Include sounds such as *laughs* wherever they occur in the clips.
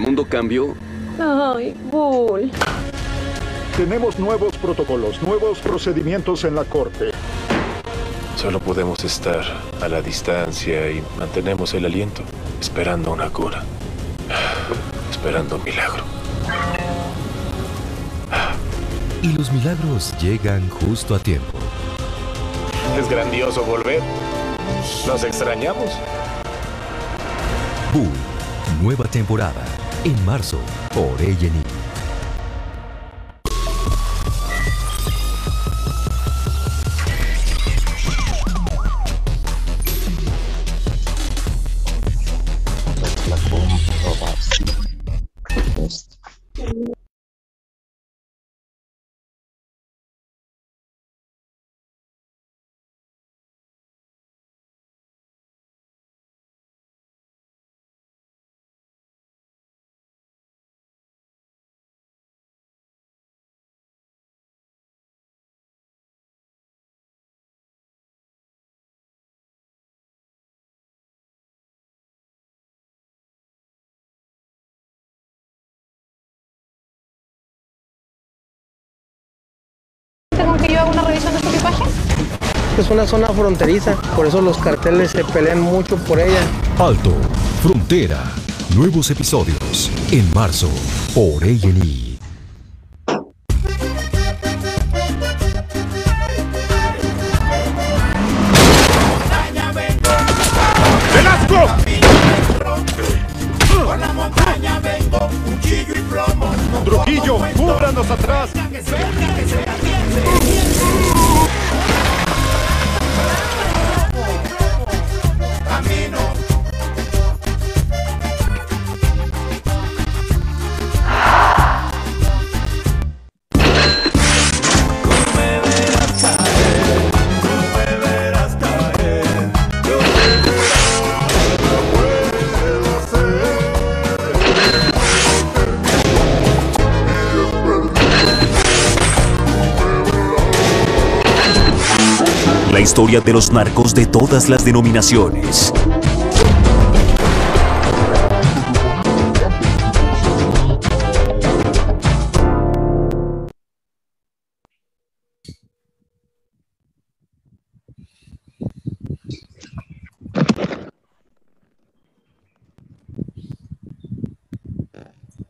mundo cambió. Ay, Bull. Tenemos nuevos protocolos, nuevos procedimientos en la corte. Solo podemos estar a la distancia y mantenemos el aliento, esperando una cura. Esperando un milagro. Y los milagros llegan justo a tiempo. Es grandioso volver. Nos extrañamos. Bull, nueva temporada, en marzo, por. Es una zona fronteriza, por eso los carteles se pelean mucho por ella. Alto, Frontera, nuevos episodios, en marzo, por A&E. ¡Velasco! Trujillo, cúbranos atrás. La historia de los narcos de todas las denominaciones.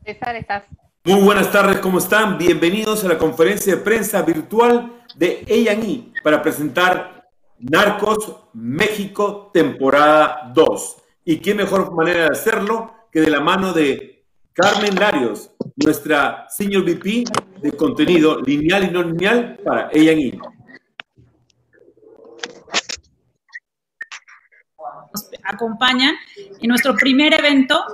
César, estás. Muy buenas tardes, ¿cómo están? Bienvenidos a la conferencia de prensa virtual de A&E para presentar Narcos México temporada 2. ¿Y qué mejor manera de hacerlo que de la mano de Carmen Larios, nuestra Senior VP de contenido lineal y no lineal para A&E? nos acompañan en nuestro primer evento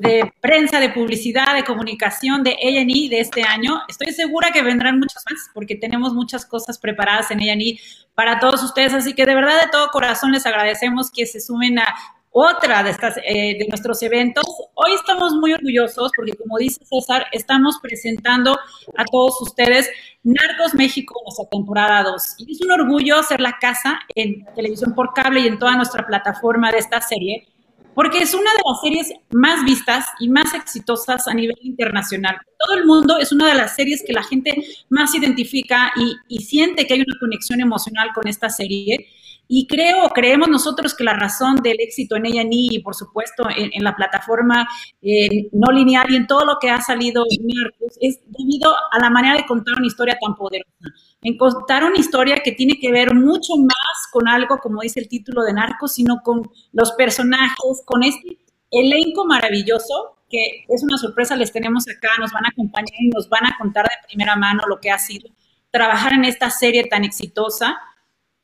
de prensa, de publicidad, de comunicación de A&E de este año. Estoy segura que vendrán muchos más porque tenemos muchas cosas preparadas en A&E para todos ustedes. Así que de verdad, de todo corazón, les agradecemos que se sumen a otra de, estas, eh, de nuestros eventos. Hoy estamos muy orgullosos porque, como dice César, estamos presentando a todos ustedes Narcos México, nuestra temporada 2. Y es un orgullo ser la casa en televisión por cable y en toda nuestra plataforma de esta serie, porque es una de las series más vistas y más exitosas a nivel internacional. Todo el mundo es una de las series que la gente más identifica y, siente que hay una conexión emocional con esta serie. Y creo, creemos nosotros que la razón del éxito en ella y por supuesto en, la plataforma no lineal y en todo lo que ha salido en Narcos es debido a la manera de contar una historia tan poderosa. En contar una historia que tiene que ver mucho más con algo, como dice el título de Narcos, sino con los personajes, con este elenco maravilloso que es una sorpresa, les tenemos acá, nos van a acompañar y nos van a contar de primera mano lo que ha sido trabajar en esta serie tan exitosa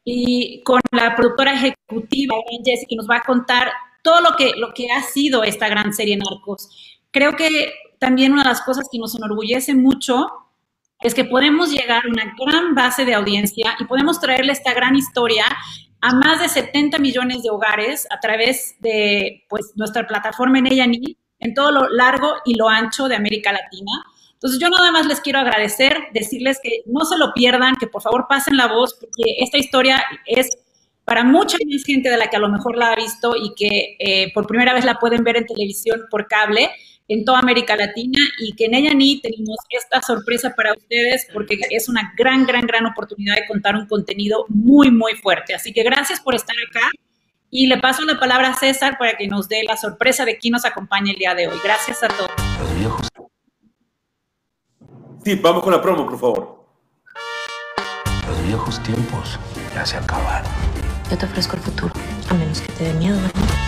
y con la productora ejecutiva, Jessie, que nos va a contar todo lo que, lo que ha sido esta gran serie Narcos. Creo que también una de las cosas que nos enorgullece mucho es que podemos llegar a una gran base de audiencia y podemos traerle esta gran historia a más de 70 millones de hogares a través de pues, nuestra plataforma en A&E en todo lo largo y lo ancho de América Latina. Entonces yo nada más les quiero agradecer, decirles que no se lo pierdan, que por favor pasen la voz, porque esta historia es para mucha más gente de la que a lo mejor la ha visto y que eh, por primera vez la pueden ver en televisión por cable. En toda América Latina y que en ella ni tenemos esta sorpresa para ustedes porque es una gran, gran, gran oportunidad de contar un contenido muy, muy fuerte. Así que gracias por estar acá y le paso la palabra a César para que nos dé la sorpresa de quién nos acompaña el día de hoy. Gracias a todos. Sí, vamos con la promo, por favor. Los viejos tiempos ya se acabaron. Yo te ofrezco el futuro, a menos que te dé miedo, ¿verdad?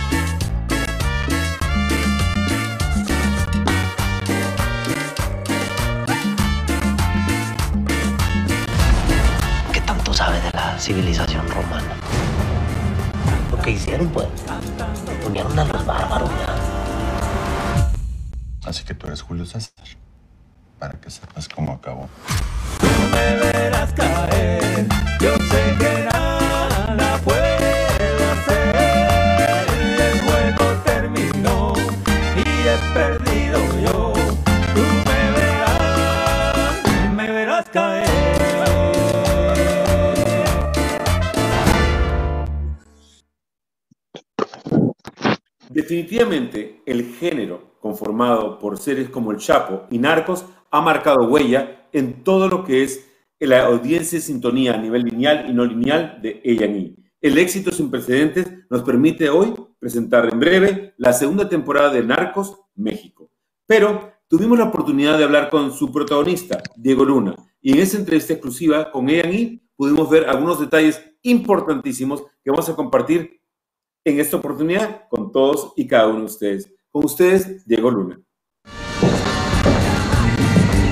La civilización romana? Lo que hicieron, pues, unieron a los bárbaros, ya. Así que tú eres Julio César, para que sepas cómo acabó. me verás caer, yo sé que nada Definitivamente, el género conformado por series como El Chapo y Narcos ha marcado huella en todo lo que es la audiencia de sintonía a nivel lineal y no lineal de A&E. El éxito sin precedentes nos permite hoy presentar en breve la segunda temporada de Narcos México. Pero tuvimos la oportunidad de hablar con su protagonista, Diego Luna, y en esa entrevista exclusiva con A&E pudimos ver algunos detalles importantísimos que vamos a compartir en esta oportunidad con todos y cada uno de ustedes. Con ustedes, Diego Luna.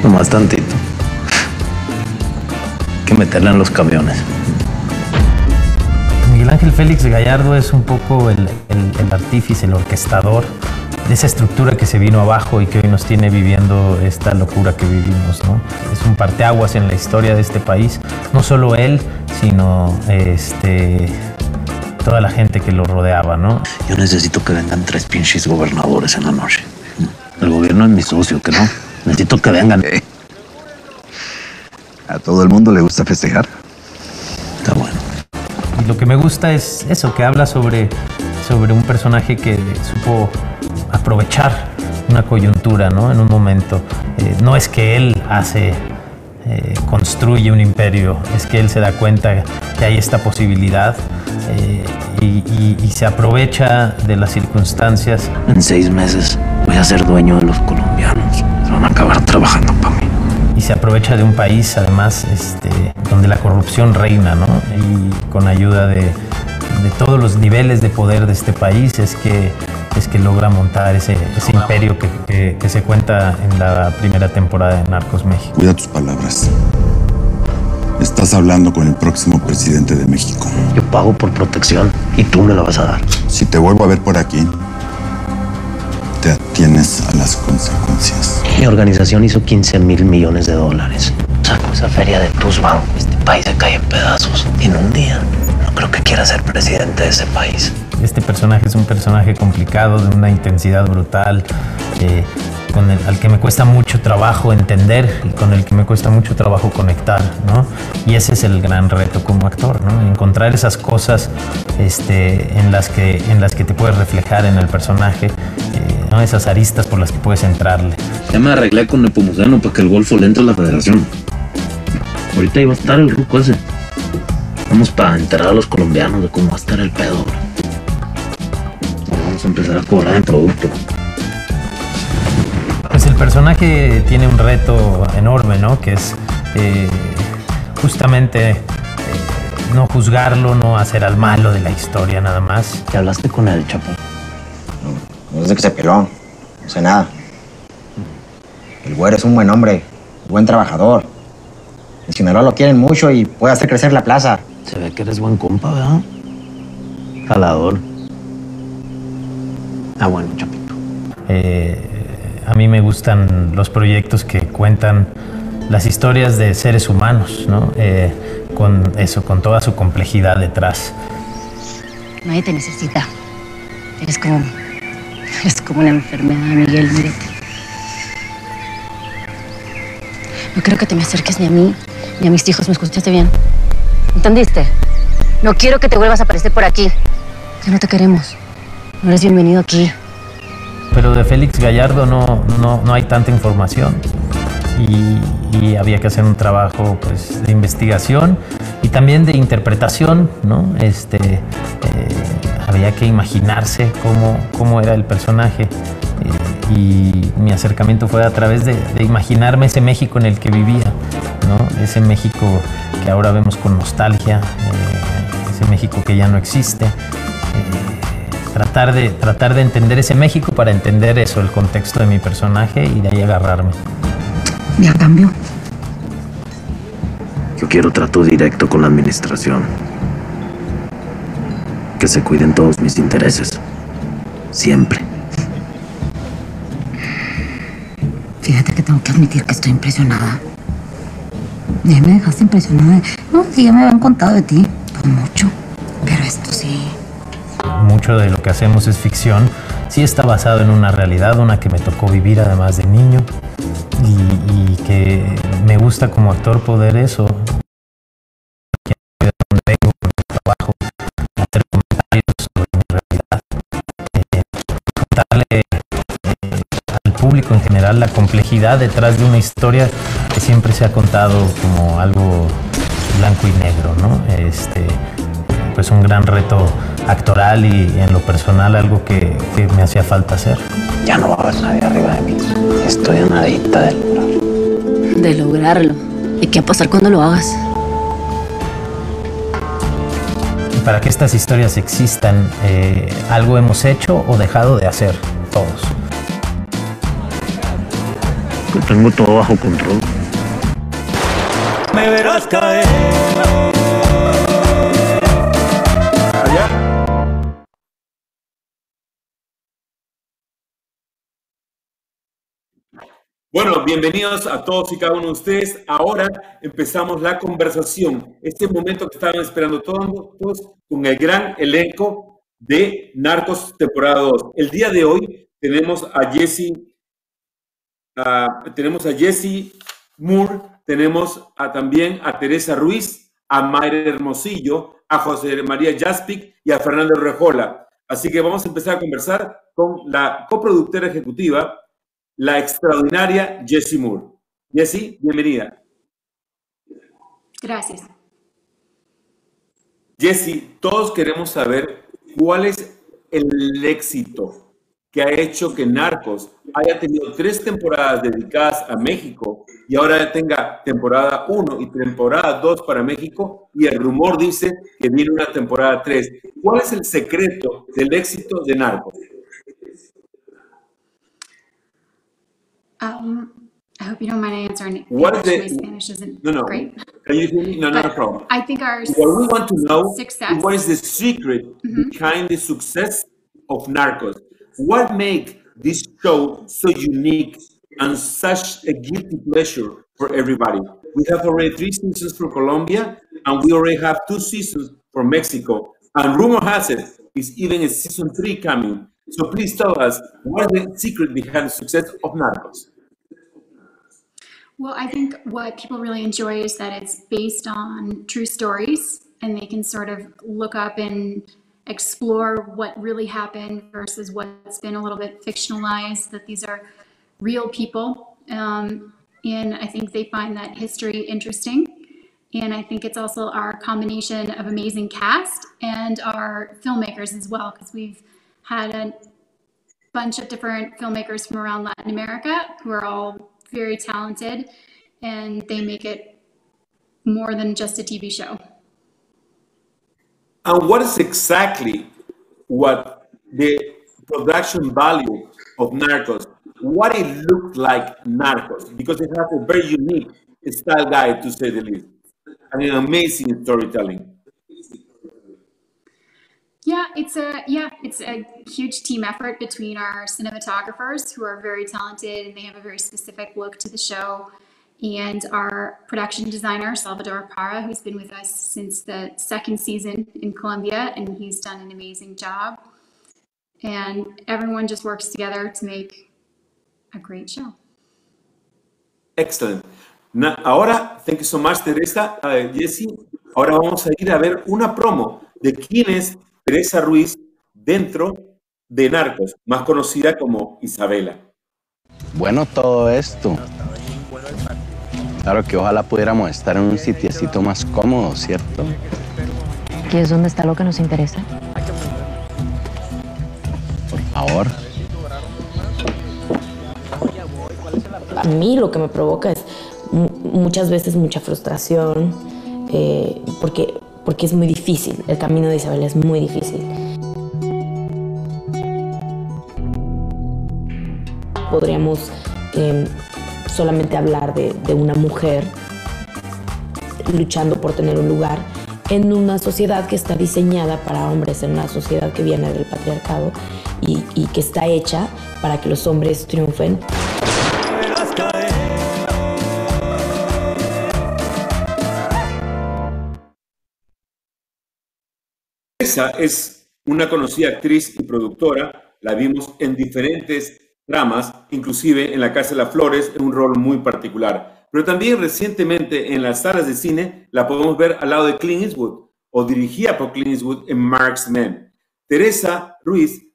Nomás tantito. Hay que meterla en los camiones. Miguel Ángel Félix Gallardo es un poco el, el- el artífice, el orquestador de esa estructura que se vino abajo y que hoy nos tiene viviendo esta locura que vivimos. ¿no? Es un parteaguas en la historia de este país. No solo él, sino este, toda la gente que lo rodeaba. ¿no? Yo necesito que vengan tres pinches gobernadores en la noche. El gobierno es mi socio, que no. Necesito que vengan. A todo el mundo le gusta festejar. Está bueno. Y lo que me gusta es eso, que habla sobre, sobre un personaje que supo aprovechar una coyuntura, ¿no? En un momento. Eh, no es que él hace, eh, construye un imperio, es que él se da cuenta que hay esta posibilidad eh, y, y- y se aprovecha de las circunstancias. En seis meses voy a ser dueño de los colombianos. Se van a acabar trabajando para mí. y se aprovecha de un país además este, donde la corrupción reina, ¿no? Y con ayuda de, de todos los niveles de poder de este país es que, es que logra montar ese, ese imperio que, que- que se cuenta en la primera temporada de Narcos México. Cuida tus palabras. Estás hablando con el próximo presidente de México. Yo pago por protección y tú me la vas a dar. Si te vuelvo a ver por aquí, te atienes a las consecuencias. Mi organización hizo 15 mil millones de dólares. Saco esa feria de tus bancos. Este país se cae en pedazos. En un día. Creo que quiera ser presidente de ese país. Este personaje es un personaje complicado, de una intensidad brutal, eh, con el, al que me cuesta mucho trabajo entender y con el que me cuesta mucho trabajo conectar, ¿no? Y ese es el gran reto como actor, ¿no? Encontrar esas cosas este, en, las que, en las que te puedes reflejar en el personaje, eh, ¿no? Esas aristas por las que puedes entrarle. Ya me arreglé con Nepomuceno para que el Golfo le entre a la federación. Ahorita iba a estar el ruco ese. Vamos para enterar a los colombianos de cómo va a estar el pedo. Vamos a empezar a cobrar en producto. Pues el personaje tiene un reto enorme, ¿no? Que es eh, justamente eh, no juzgarlo, no hacer al malo de la historia nada más. ¿Te hablaste con el Chapo? No es de que se peló, no sé nada. El güero es un buen hombre, buen trabajador. En Sinaloa lo quieren mucho y puede hacer crecer la plaza. Se ve que eres buen compa, ¿verdad? Jalador. Ah, bueno, Chapito. Eh, a mí me gustan los proyectos que cuentan las historias de seres humanos, ¿no? Eh, con eso, con toda su complejidad detrás. Nadie te necesita. Eres como. Eres como una enfermedad, Miguel, mírate. No quiero que te me acerques ni a mí ni a mis hijos. ¿Me escuchaste bien? ¿Entendiste? No quiero que te vuelvas a aparecer por aquí. Ya no te queremos. No eres bienvenido aquí. pero de Félix Gallardo no, no, no hay tanta información. Y, había que hacer un trabajo pues, de investigación y también de interpretación, ¿no? Este, eh, había que imaginarse cómo, cómo era el personaje. eh, y mi acercamiento fue a través de, de imaginarme ese México en el que vivía, ¿no? Ese México que ahora vemos con nostalgia, eh, ese México que ya no existe. eh, tratar, de, tratar de entender ese México para entender eso, el contexto de mi personaje y de ahí agarrarme. Ya cambió. Yo quiero trato directo con la administración. Que se cuiden todos mis intereses. Siempre. Fíjate que tengo que admitir que estoy impresionada. Ya me dejaste impresionada. No, sí, ya me habían contado de ti. Pues mucho. Pero esto sí. mucho de lo que hacemos es ficción, sí está basado en una realidad, una que me tocó vivir además de niño y, y que me gusta como actor poder eso. Público en general la complejidad detrás de una historia que siempre se ha contado como algo blanco y negro, ¿no? Este, pues un gran reto actoral y en lo personal algo que, que me hacía falta hacer. Ya no va a haber nadie arriba de mí. Estoy a nadita de lograr. De lograrlo. ¿Y qué va a pasar cuando lo hagas? Y para que estas historias existan, eh, algo hemos hecho o dejado de hacer todos. Tengo todo bajo control. Me verás caer. Bueno, bienvenidos a todos y cada uno de ustedes. Ahora empezamos la conversación. Este momento que estaban esperando todos con el gran elenco de Narcos temporada 2. El día de hoy tenemos a Jesse, ah, tenemos a Jesse Moore, tenemos a- también a Teresa Ruiz, a Mayra Hermosillo, a José María Jaspic y a Fernando Rejola. Así que vamos a empezar a conversar con la coproductora ejecutiva, la extraordinaria Jessie Moore. Jessie, bienvenida. Gracias. Jessie, todos queremos saber cuál es el éxito que ha hecho que Narcos haya tenido tres temporadas dedicadas a México y ahora tenga temporada 1 y temporada 2 para México y el rumor dice que viene una temporada 3. ¿Cuál es el secreto del éxito de Narcos? Um, I hope you don't mind answering. in What is My Spanish isn't No, no. great. Can you hear me? No, not a But problem. I think our What we want to know success- Mm-hmm. what is the secret behind the success of Narcos? What make this show so unique and such a guilty pleasure for everybody? We have already three seasons for Colombia, and we already have two seasons for Mexico. And rumor has it is even a season three coming. So please tell us what is the secret behind the success of Narcos? Well, I think what people really enjoy is that it's based on true stories and they can sort of look up and explore what really happened versus what's been a little bit fictionalized, that these are real people. Um, and I think they find that history interesting. And I think it's also our combination of amazing cast and our filmmakers as well, because we've had a bunch of different filmmakers from around Latin America who are all very talented and they make it more than just a TV show. And what is exactly what the production value of Narcos, what it looked like Narcos, because it has a very unique style guide to say the least, and an amazing storytelling. Yeah, it's a yeah, it's a huge team effort between our cinematographers who are very talented and they have a very specific look to the show, and our production designer Salvador Parra, who's been with us since the second season in Colombia, and he's done an amazing job. And everyone just works together to make a great show. Excellent. Na- ahora, thank you so much, Teresa, uh, Jesse. Ahora vamos a ir a ver una promo de quién es Teresa Ruiz dentro de Narcos, más conocida como Isabela. Bueno, todo esto. Claro que ojalá pudiéramos estar en un sitiecito más cómodo, ¿cierto? ¿Qué es donde está lo que nos interesa? Por favor. A mí lo que me provoca es mu- muchas veces mucha frustración, eh, porque, porque es muy difícil, el camino de Isabel es muy difícil. Podríamos eh, solamente hablar de, de una mujer luchando por tener un lugar en una sociedad que está diseñada para hombres, en una sociedad que viene del patriarcado y, y que está hecha para que los hombres triunfen. Esa es una conocida actriz y productora. La vimos en diferentes tramas, inclusive en La Casa de las Flores, en un rol muy particular. Pero también recientemente en las salas de cine la podemos ver al lado de Clint Eastwood o dirigida por Clint Eastwood en Marksman. Teresa Ruiz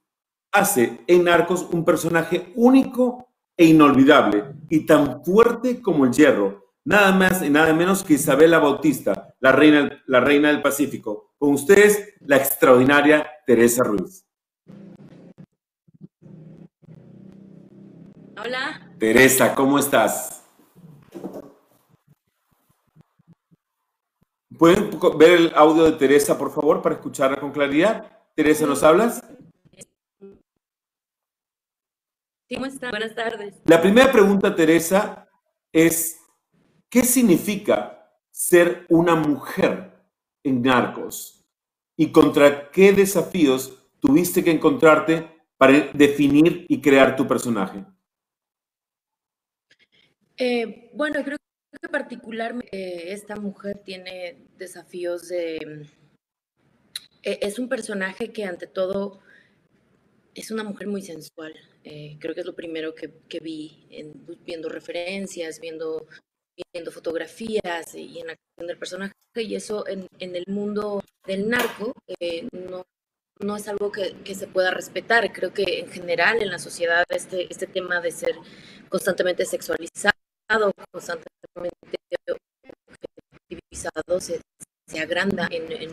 hace en Narcos un personaje único e inolvidable y tan fuerte como el hierro. Nada más y nada menos que Isabela Bautista, la reina, la reina del Pacífico. Con ustedes, la extraordinaria Teresa Ruiz. Hola. Teresa, ¿cómo estás? ¿Pueden ver el audio de Teresa, por favor, para escucharla con claridad? Teresa, ¿nos hablas? ¿Cómo están? Buenas tardes. La primera pregunta, Teresa, es, ¿qué significa ser una mujer en Narcos? ¿Y contra qué desafíos tuviste que encontrarte para definir y crear tu personaje? Eh, bueno, creo que particularmente eh, esta mujer tiene desafíos de... eh, es un personaje que ante todo es una mujer muy sensual. Eh, creo que es lo primero que, vi en- viendo referencias, viendo, viendo fotografías y en la acción del personaje. Y eso en, en el mundo del narco eh, no, no es algo que, que se pueda respetar. Creo que en general en la sociedad este, este tema de ser constantemente sexualizado, constantemente objetivisado, se, se agranda en, en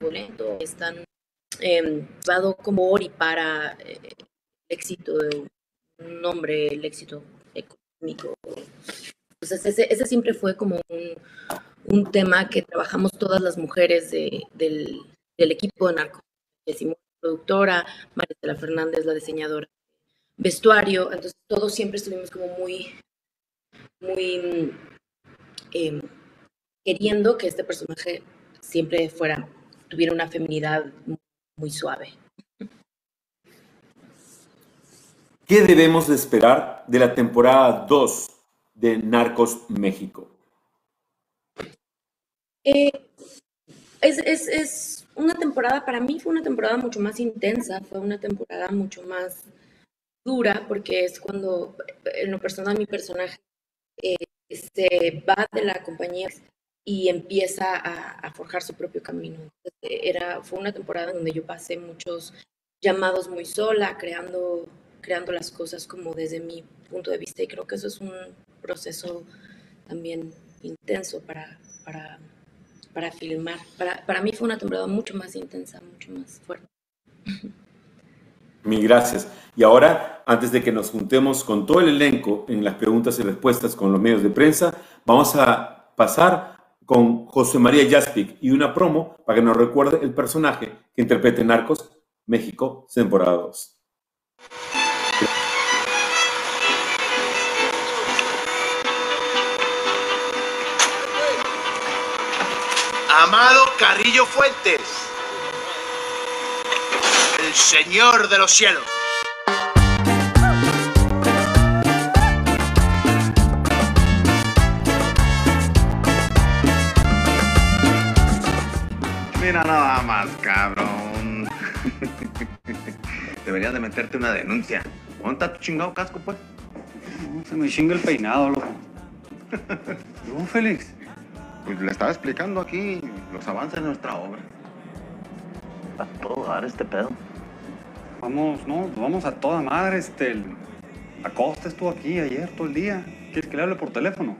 un evento. Están eh, llevado como ori para eh, el éxito de un hombre, el éxito económico. Entonces ese, ese siempre fue como un, un tema que trabajamos todas las mujeres de- del, del equipo de Narco. Productora, María Fernández, la diseñadora vestuario. Entonces todos siempre estuvimos como muy, muy em, queriendo que este personaje siempre fuera, tuviera una feminidad muy, muy suave. ¿Qué debemos de esperar de la temporada 2 de Narcos México? Eh, es, es, es una temporada, para mí fue una temporada mucho más intensa, fue una temporada mucho más dura, porque es cuando, en lo personal, mi personaje eh, se va de la compañía y empieza a, forjar su propio camino. Eh, era, fue una temporada donde yo pasé muchos llamados muy sola, creando, creando las cosas como desde mi punto de vista, y creo que eso es un proceso también intenso para, para, para filmar. Para, para mí fue una temporada mucho más intensa, mucho más fuerte. *laughs* Mil gracias. Y ahora, antes de que nos juntemos con todo el elenco en las preguntas y respuestas con los medios de prensa, vamos a pasar con José María Jaspic y una promo para que nos recuerde el personaje que interprete en Narcos México, temporada 2. Amado Carrillo Fuentes, el Señor de los cielos. Mira nada más, cabrón. *laughs* Deberías de meterte una denuncia. ¿Dónde está tu chingado casco, pues? Se me chinga el peinado, loco. ¿No, *laughs* Félix? Pues le estaba explicando aquí los avances de nuestra obra. A todo dar este pedo. Vamos, no, vamos a toda madre, este. el- Acosta estuvo aquí ayer todo el día. ¿Quieres que le hable por teléfono?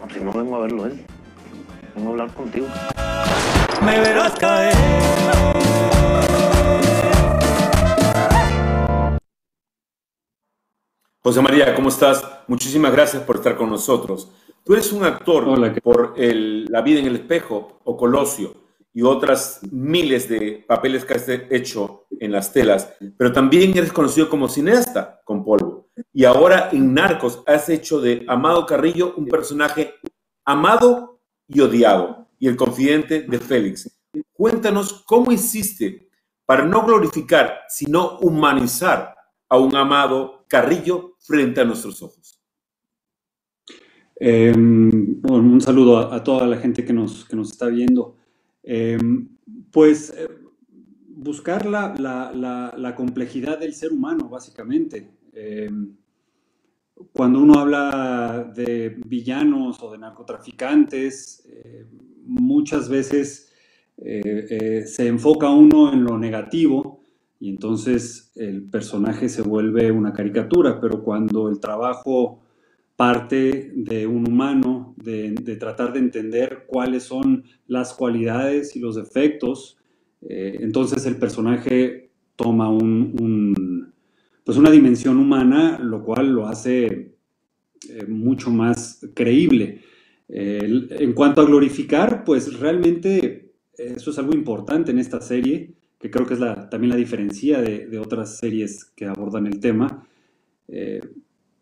No, si no vengo a verlo él. Vengo a hablar contigo. Me verás caer. José María, ¿cómo estás? Muchísimas gracias por estar con nosotros. Tú eres un actor por el- La vida en el espejo o Colosio y otras miles de papeles que has hecho en las telas, pero también eres conocido como cineasta con Polvo. Y ahora en Narcos has hecho de Amado Carrillo un personaje amado y odiado y el confidente de Félix. Cuéntanos cómo hiciste para no glorificar, sino humanizar a un Amado Carrillo frente a nuestros ojos. Eh, un saludo a toda la gente que nos, que nos está viendo. Eh, pues eh, buscar la, la- complejidad del ser humano, básicamente. Eh, cuando uno habla de villanos o de narcotraficantes, eh, muchas veces eh, se enfoca uno en lo negativo y entonces el personaje se vuelve una caricatura, pero cuando el trabajo parte de un humano, de, tratar de entender cuáles son las cualidades y los defectos, eh, entonces el personaje toma un, pues una dimensión humana, lo cual lo hace eh, mucho más creíble. Eh, en cuanto a glorificar, pues realmente eso es algo importante en esta serie, que creo que es la- también la diferencia de, de otras series que abordan el tema,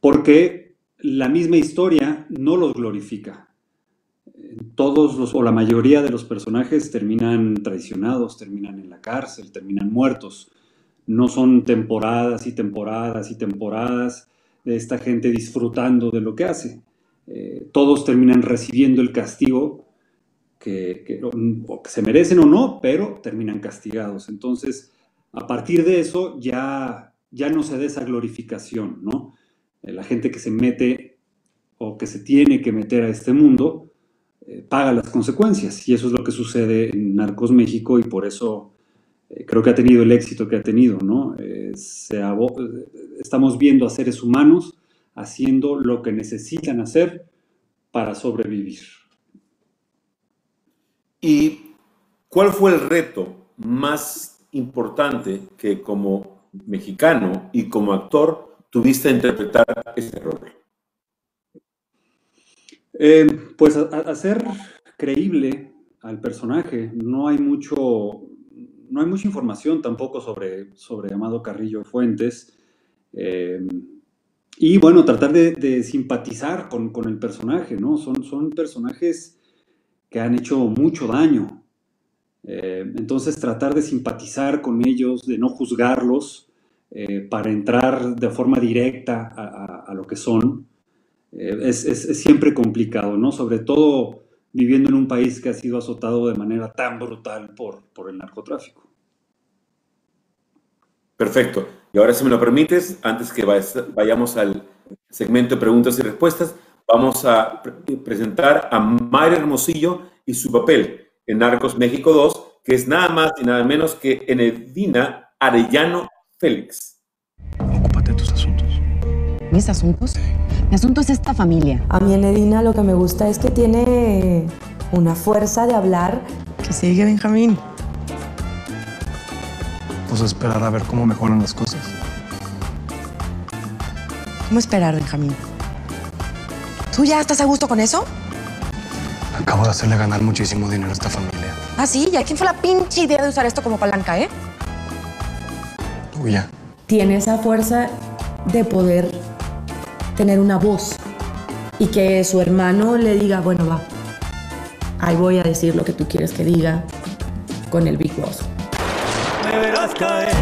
porque la misma historia no los glorifica. Todos los, o la mayoría de los personajes terminan traicionados, terminan en la cárcel, terminan muertos. No son temporadas y temporadas y temporadas de esta gente disfrutando de lo que hace. Eh, todos terminan recibiendo el castigo que, que- se merecen o no, pero terminan castigados. Entonces, a partir de eso ya, ya no se da esa glorificación, ¿no? Eh, La gente que se mete o que se tiene que meter a este mundo eh, paga las consecuencias y eso es lo que sucede en Narcos México y por eso eh, creo que ha tenido el éxito que ha tenido, ¿no? Estamos viendo a seres humanos haciendo lo que necesitan hacer para sobrevivir. ¿Y cuál fue el reto más importante que como mexicano y como actor tuviste a interpretar este rol? Eh, pues hacer creíble al personaje. No hay mucho, no hay mucha información tampoco sobre, sobre Amado Carrillo Fuentes. Eh, y bueno, tratar de, de simpatizar con, con el personaje, ¿no? Son, son personajes que han hecho mucho daño. Eh, entonces tratar de simpatizar con ellos, de no juzgarlos, eh, para entrar de forma directa a, lo que son, eh, es, siempre complicado, ¿no? Sobre todo viviendo en un país que ha sido azotado de manera tan brutal por, por el narcotráfico. Perfecto. Y ahora, si me lo permites, antes que vayamos al segmento de preguntas y respuestas, vamos a pre- presentar a Mayra Hermosillo y su papel en Narcos México 2, que es nada más y nada menos que Enedina Arellano Félix. ¿Mis asuntos? Mi asunto es esta familia. A mí en Edina lo que me gusta es que tiene una fuerza de hablar. Que sigue Benjamín. Pues esperar a ver cómo mejoran las cosas. ¿Cómo esperar, Benjamín? ¿Tú ya estás a gusto con eso? Acabo de hacerle ganar muchísimo dinero a esta familia. Ah, sí, ¿y a quién fue la pinche idea de usar esto como palanca, eh? Tuya. Tiene esa fuerza de poder tener una voz y que su hermano le diga, bueno, va, ahí voy a decir lo que tú quieres que diga con el Big Boss. Me verás caer.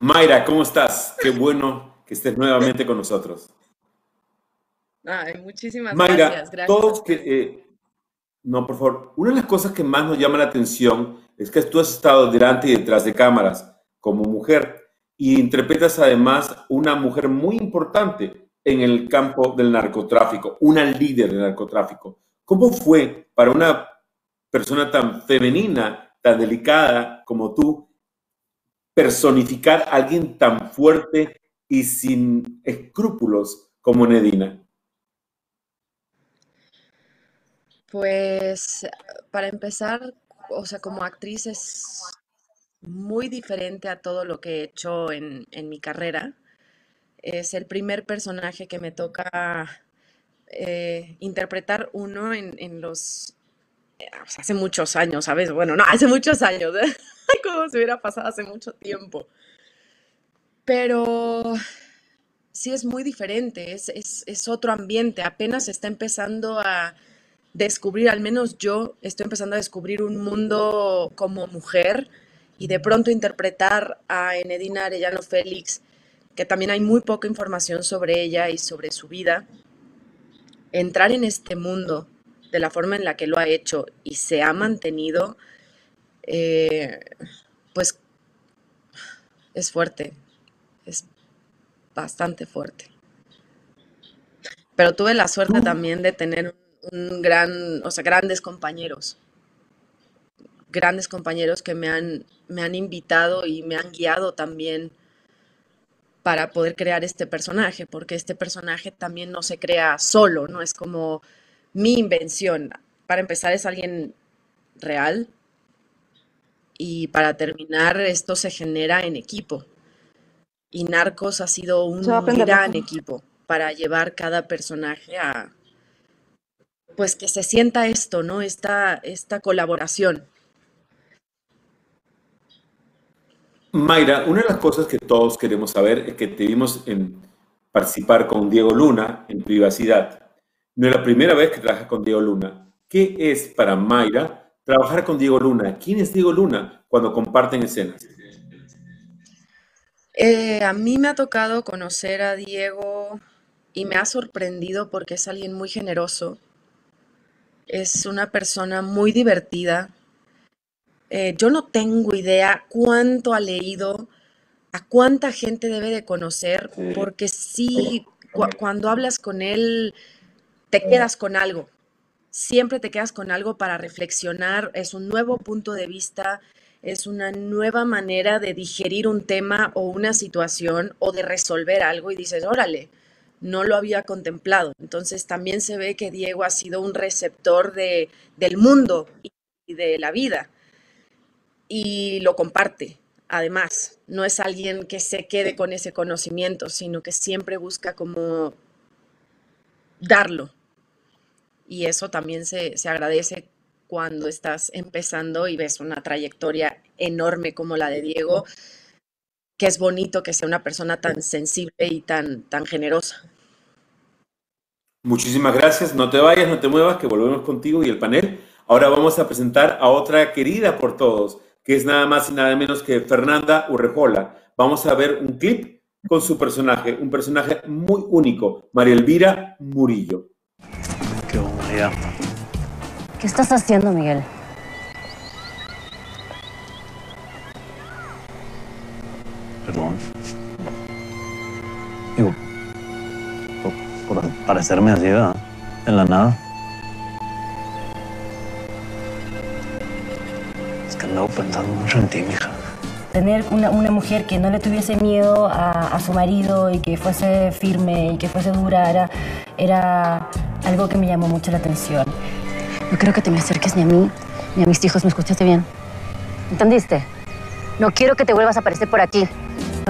Mayra, ¿cómo estás? Qué bueno que estés nuevamente con nosotros. Ay, muchísimas Mayra, gracias. gracias. todos que... eh, no, por favor. Una de las cosas que más nos llama la atención es que tú has estado delante y detrás de cámaras como mujer y interpretas además una mujer muy importante en el campo del narcotráfico, una líder del narcotráfico. ¿Cómo fue para una persona tan femenina, tan delicada como tú, personificar a alguien tan fuerte y sin escrúpulos como Nedina? Pues para empezar, o sea, como actriz es muy diferente a todo lo que he hecho en, en mi carrera. Es el primer personaje que me toca eh, interpretar uno en, en los... eh, hace muchos años, ¿sabes? Bueno, no, hace muchos años. ¿eh? *laughs* Como si hubiera pasado hace mucho tiempo. Pero sí es muy diferente, es, es, es otro ambiente. Apenas está empezando a descubrir, al menos yo estoy empezando a descubrir un mundo como mujer y de pronto interpretar a Enedina Arellano Félix, que también hay muy poca información sobre ella y sobre su vida, entrar en este mundo de la forma en la que lo ha hecho y se ha mantenido, eh, pues es fuerte, es bastante fuerte. Pero tuve la suerte también de tener un gran, o sea, grandes compañeros, grandes compañeros que me han, me han invitado y me han guiado también para poder crear este personaje, porque este personaje también no se crea solo, no es como mi invención. Para empezar es alguien real y para terminar esto se genera en equipo. Y Narcos ha sido un gran equipo para llevar cada personaje a, pues que se sienta esto, ¿no? Esta, esta colaboración. Mayra, una de las cosas que todos queremos saber es que te vimos en participar con Diego Luna en privacidad. No es la primera vez que trabajas con Diego Luna. ¿Qué es para Mayra trabajar con Diego Luna? ¿Quién es Diego Luna cuando comparten escenas? Eh, a mí me ha tocado conocer a Diego y me ha sorprendido porque es alguien muy generoso. Es una persona muy divertida. Eh, yo no tengo idea cuánto ha leído, a cuánta gente debe de conocer, porque sí, cu- cuando hablas con él, te quedas con algo. Siempre te quedas con algo para reflexionar. Es un nuevo punto de vista, es una nueva manera de digerir un tema o una situación o de resolver algo y dices, órale, no lo había contemplado. Entonces también se ve que Diego ha sido un receptor de, del mundo y de la vida y lo comparte. Además, no es alguien que se quede con ese conocimiento, sino que siempre busca como darlo. Y eso también se, se agradece cuando estás empezando y ves una trayectoria enorme como la de Diego, que es bonito que sea una persona tan sensible y tan, tan generosa. Muchísimas gracias. No te vayas, no te muevas, que volvemos contigo y el panel. Ahora vamos a presentar a otra querida por todos, que es nada más y nada menos que Fernanda Urrejola. Vamos a ver un clip con su personaje, un personaje muy único, María Elvira Murillo. Qué bomba ¿Qué estás haciendo, Miguel? Perdón. Digo, por, por parecerme así, ¿verdad? En la nada. Es que andaba pensando mucho en ti, mija. Tener una, una mujer que no le tuviese miedo a, a su marido y que fuese firme y que fuese dura era, era algo que me llamó mucho la atención. No quiero que te me acerques ni a mí ni a mis hijos, ¿me escuchaste bien? ¿Entendiste? No quiero que te vuelvas a aparecer por aquí.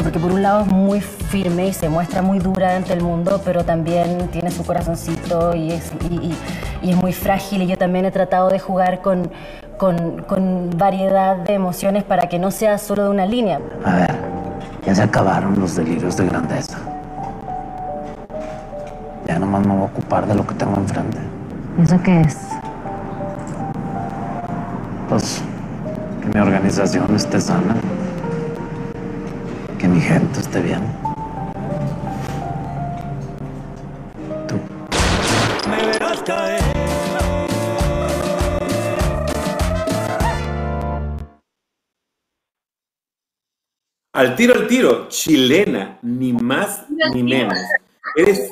Porque por un lado es muy firme y se muestra muy dura ante el mundo, pero también tiene su corazoncito y es, y, y- y es muy frágil. Y yo también he tratado de jugar con, con, con variedad de emociones para que no sea solo de una línea. A ver, ya se acabaron los delirios de grandeza. Ya nomás me voy a ocupar de lo que tengo enfrente. ¿Y eso qué es? Pues, que mi organización esté sana. Que mi gente esté bien. Me verás caer. Al tiro, al tiro, chilena, ni más ni menos. Eres,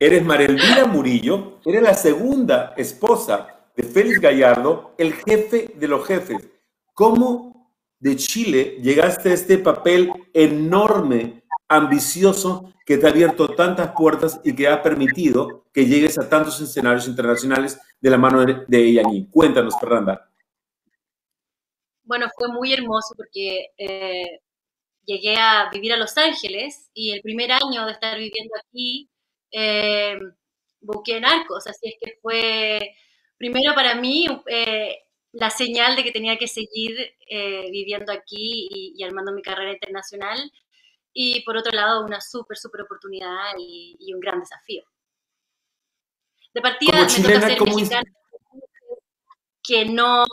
eres María Elvira Murillo, eres la segunda esposa de Félix Gallardo, el jefe de los jefes. ¿Cómo de Chile llegaste a este papel enorme, ambicioso, que te ha abierto tantas puertas y que ha permitido que llegues a tantos escenarios internacionales de la mano de, Iñaki? Cuéntanos, Fernanda. Bueno, fue muy hermoso porque eh, llegué a vivir a Los Ángeles y el primer año de estar viviendo aquí eh, busqué Narcos, así es que fue primero para mí eh, la señal de que tenía que seguir eh, viviendo aquí y, y, armando mi carrera internacional y por otro lado una súper, súper oportunidad y, y, un gran desafío. De partida Como chilena, toca ser ¿cómo mexicana que no,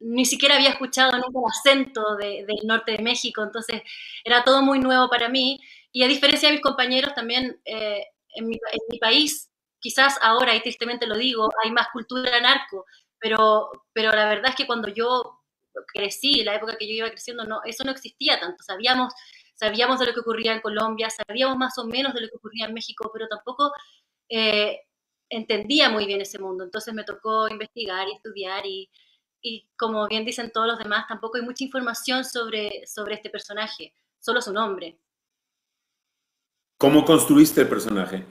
ni siquiera había escuchado nunca el acento de, del norte de México, entonces era todo muy nuevo para mí. Y a diferencia de mis compañeros, también eh, en, mi, en, mi, país, quizás ahora, y tristemente lo digo, hay más cultura narco, pero, pero la verdad es que cuando yo crecí, la época que yo iba creciendo, no, eso no existía tanto. Sabíamos, sabíamos de lo que ocurría en Colombia, sabíamos más o menos de lo que ocurría en México, pero tampoco... Eh, entendía muy bien ese mundo, entonces me tocó investigar y estudiar y, y, como bien dicen todos los demás, tampoco hay mucha información sobre, sobre este personaje, solo su nombre. ¿Cómo construiste el personaje?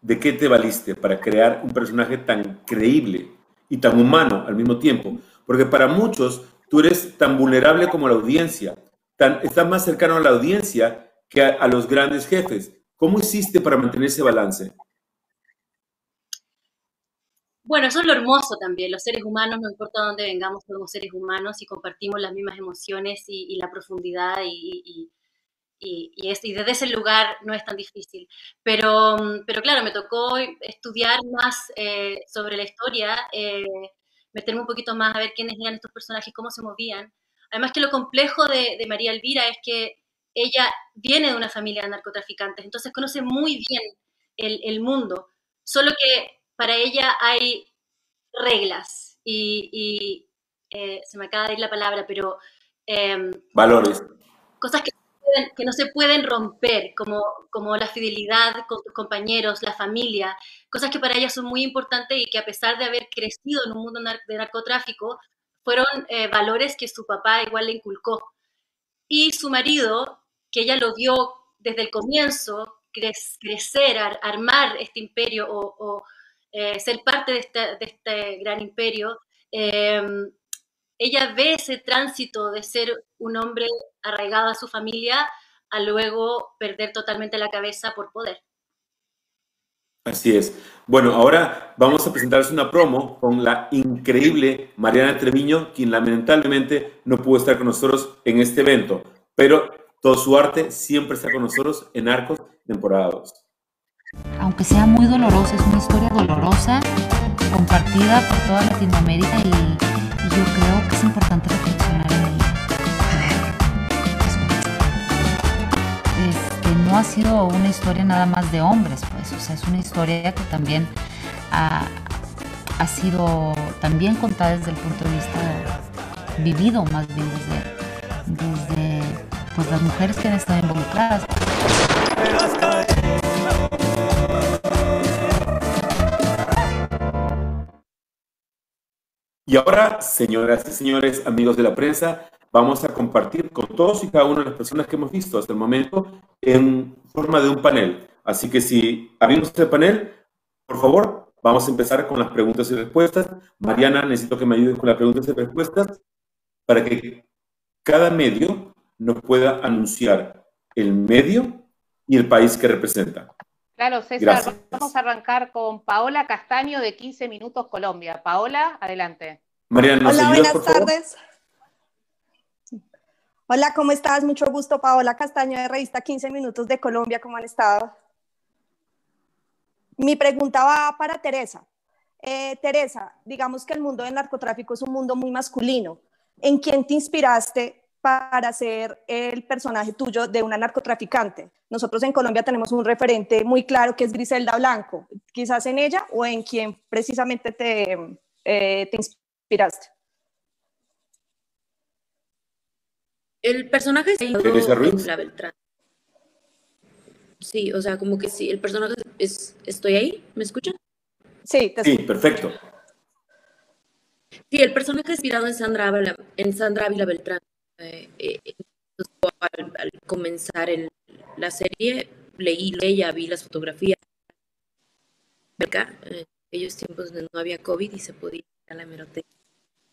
¿De qué te valiste para crear un personaje tan creíble y tan humano al mismo tiempo? Porque para muchos tú eres tan vulnerable como la audiencia, tan, estás más cercano a la audiencia que a, los grandes jefes. ¿Cómo hiciste para mantener ese balance? Bueno, eso es lo hermoso también. Los seres humanos, no importa dónde vengamos, somos seres humanos y compartimos las mismas emociones y, la profundidad y, y, es, y, desde ese lugar no es tan difícil. Pero, pero claro, me tocó estudiar más eh, sobre la historia, eh, meterme un poquito más a ver quiénes eran estos personajes, cómo se movían. Además que lo complejo de, de María Elvira es que ella viene de una familia de narcotraficantes, entonces conoce muy bien el, el mundo, solo que para ella hay reglas y, y eh, se me acaba de ir la palabra, pero... Eh, Valores. Cosas que, que, no se pueden romper, como, como la fidelidad con tus compañeros, la familia, cosas que para ella son muy importantes y que a pesar de haber crecido en un mundo de narcotráfico, fueron eh, valores que su papá igual le inculcó. Y su marido, que ella lo vio desde el comienzo, crecer, ar armar este imperio o, o eh, ser parte de este, de este gran imperio, eh, ella ve ese tránsito de ser un hombre arraigado a su familia a luego perder totalmente la cabeza por poder. Así es. Bueno, ahora vamos a presentarles una promo con la increíble Mariana Treviño, quien lamentablemente no pudo estar con nosotros en este evento, pero todo su arte siempre está con nosotros en Arcos, temporada 2 aunque sea muy dolorosa, es una historia dolorosa, compartida por toda Latinoamérica y, y yo creo que es importante reflexionar en ella. Este, no ha sido una historia nada más de hombres, pues, o sea, es una historia que también ha, ha sido también contada desde el punto de vista vivido, más bien desde, desde pues, las mujeres que han estado involucradas. Y ahora, señoras y señores, amigos de la prensa, vamos a compartir con todos y cada una de las personas que hemos visto hasta el momento en forma de un panel. Así que si abrimos este panel, por favor, vamos a empezar con las preguntas y respuestas. Mariana, necesito que me ayudes con las preguntas y respuestas para que cada medio nos pueda anunciar el medio y el país que representa. Claro, César, Gracias. vamos a arrancar con Paola Castaño de 15 Minutos Colombia. Paola, adelante. Mariana, Hola, buenas tardes. Hola, ¿cómo estás? Mucho gusto, Paola Castaño de Revista 15 Minutos de Colombia. ¿Cómo han estado? Mi pregunta va para Teresa. Eh, Teresa, digamos que el mundo del narcotráfico es un mundo muy masculino. ¿En quién te inspiraste para ser el personaje tuyo de una narcotraficante. Nosotros en Colombia tenemos un referente muy claro que es Griselda Blanco. Quizás en ella o en quien precisamente te, eh, te inspiraste. El personaje Ruiz. la Beltrán. Sí, o sea, como que sí, el personaje es, ¿estoy ahí? ¿Me escuchan? Sí, te sí, perfecto. Sí, el personaje inspirado en Sandra Ávila, en Sandra Ávila Beltrán. Eh, eh, al, al, comenzar el, la serie, leí ella, vi las fotografías. Acá, en aquellos tiempos donde no había COVID y se podía ir a la hemeroteca.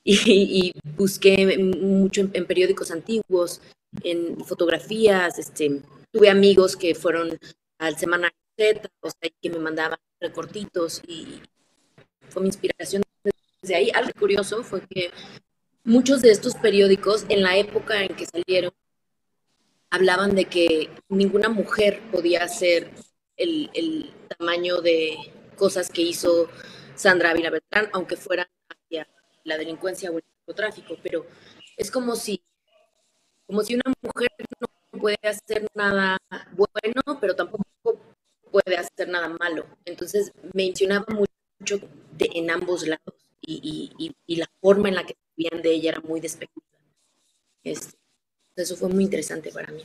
Y, y, busqué mucho en, en, periódicos antiguos, en fotografías, este, tuve amigos que fueron al Semana Z, o sea, que me mandaban recortitos y fue mi inspiración desde ahí. Algo curioso fue que muchos de estos periódicos, en la época en que salieron, hablaban de que ninguna mujer podía hacer el, tamaño de cosas que hizo Sandra Ávila Beltrán, aunque fueran hacia la delincuencia o el narcotráfico, pero es como si, como si una mujer no puede hacer nada bueno, pero tampoco puede hacer nada malo. Entonces mencionaba mucho de, en ambos lados y, y, y, la forma en la que vivían de ella era muy despectiva. Este, eso fue muy interesante para mí.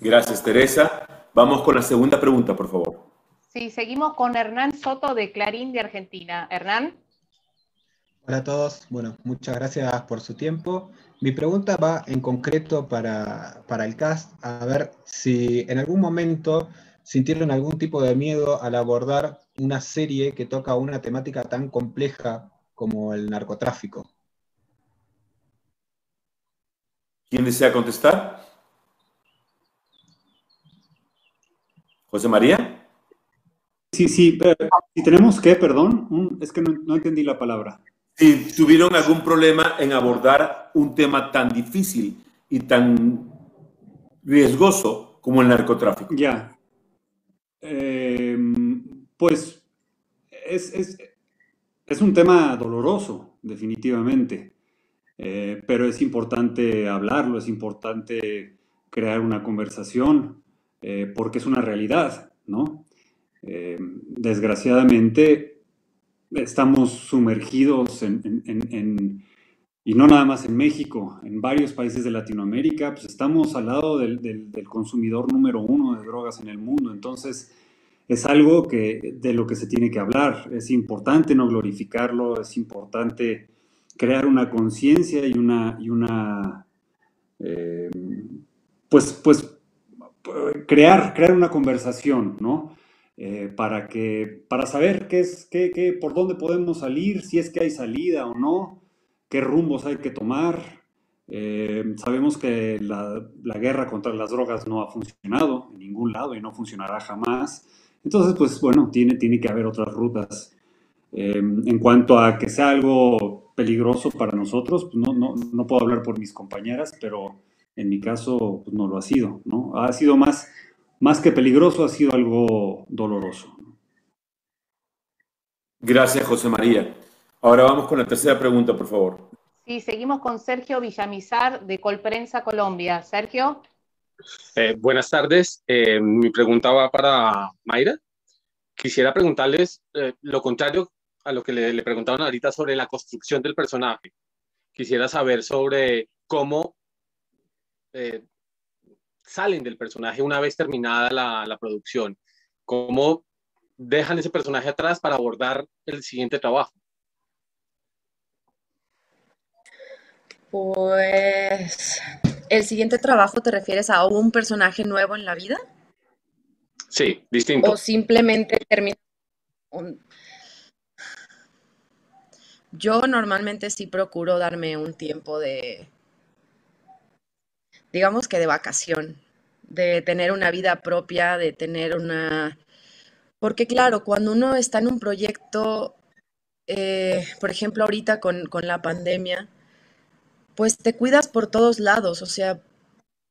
Gracias, Teresa. Vamos con la segunda pregunta, por favor. Sí, seguimos con Hernán Soto de Clarín de Argentina. Hernán. Hola a todos. Bueno, muchas gracias por su tiempo. Mi pregunta va en concreto para, para, el cast, a ver si en algún momento sintieron algún tipo de miedo al abordar una serie que toca una temática tan compleja como el narcotráfico. ¿Quién desea contestar? José María. Sí, sí, si tenemos que, perdón, es que no, no entendí la palabra si tuvieron algún problema en abordar un tema tan difícil y tan riesgoso como el narcotráfico. Ya. Eh, pues es, es, es, un tema doloroso, definitivamente, eh, pero es importante hablarlo, es importante crear una conversación, eh, porque es una realidad, ¿no? desgraciadamente, estamos sumergidos en, y no nada más en México, en varios países de Latinoamérica, pues estamos al lado del, del, consumidor número uno de drogas en el mundo. Entonces, es algo que, de lo que se tiene que hablar. Es importante no glorificarlo, es importante crear una conciencia y una, y una eh, pues, pues, crear, crear una conversación, ¿no? Eh, para, que, para saber qué es, qué, qué, por dónde podemos salir, si es que hay salida o no, qué rumbos hay que tomar. Eh, sabemos que la, guerra contra las drogas no ha funcionado en ningún lado y no funcionará jamás. Entonces, pues bueno, tiene, tiene que haber otras rutas. Eh, en cuanto a que sea algo peligroso para nosotros, pues no, no, no, puedo hablar por mis compañeras, pero en mi caso pues no lo ha sido, ¿no? Ha sido más más que peligroso, ha sido algo doloroso. Gracias, José María. Ahora vamos con la tercera pregunta, por favor. Sí, seguimos con Sergio Villamizar de Colprensa Colombia. Sergio. Eh, buenas tardes. Eh, mi pregunta va para Mayra. Quisiera preguntarles eh, lo contrario a lo que le, le, preguntaron ahorita sobre la construcción del personaje. Quisiera saber sobre cómo eh, salen del personaje una vez terminada la, la producción? ¿Cómo dejan ese personaje atrás para abordar el siguiente trabajo? Pues, ¿el siguiente trabajo te refieres a un personaje nuevo en la vida? Sí, distinto. O simplemente termina un... Yo normalmente sí procuro darme un tiempo de, digamos que de vacación, de tener una vida propia, de tener una... Porque claro, cuando uno está en un proyecto, eh, por ejemplo, ahorita con, con la pandemia, pues te cuidas por todos lados, o sea,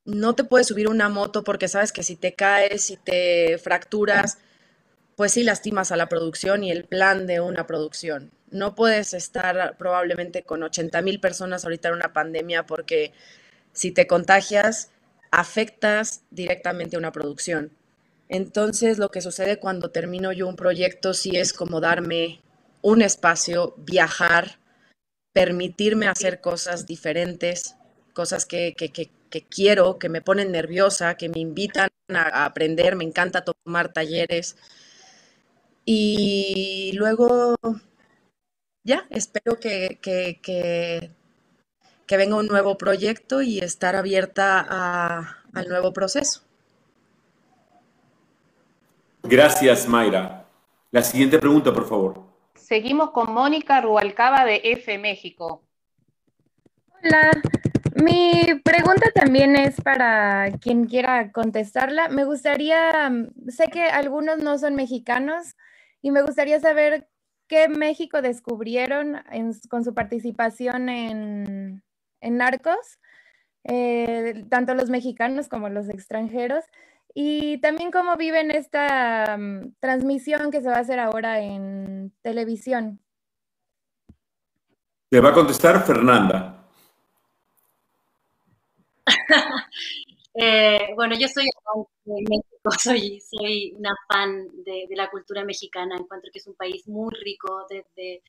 no te puedes subir una moto porque sabes que si te caes, si te fracturas, pues sí lastimas a la producción y el plan de una producción. No puedes estar probablemente con 80 mil personas ahorita en una pandemia porque si te contagias, afectas directamente a una producción. Entonces, lo que sucede cuando termino yo un proyecto sí es como darme un espacio, viajar, permitirme hacer cosas diferentes, cosas que, que, que, que quiero, que me ponen nerviosa, que me invitan a, a aprender, me encanta tomar talleres. Y luego ya, espero que, que, que, que venga un nuevo proyecto y estar abierta a- al nuevo proceso. Gracias, Mayra. La siguiente pregunta, por favor. Seguimos con Mónica Rubalcaba de F México. Hola, mi pregunta también es para quien quiera contestarla. Me gustaría, mm, sé que algunos no son mexicanos y me gustaría saber qué México descubrieron con su participación en, en Narcos, eh, tanto los mexicanos como los extranjeros, y también cómo viven esta mm, transmisión que se va a hacer ahora en televisión. Te va a contestar Fernanda. *laughs* Eh, bueno, yo soy de México, *laughs* soy, soy una fan de, de la cultura mexicana. Encuentro que es un país muy rico desde,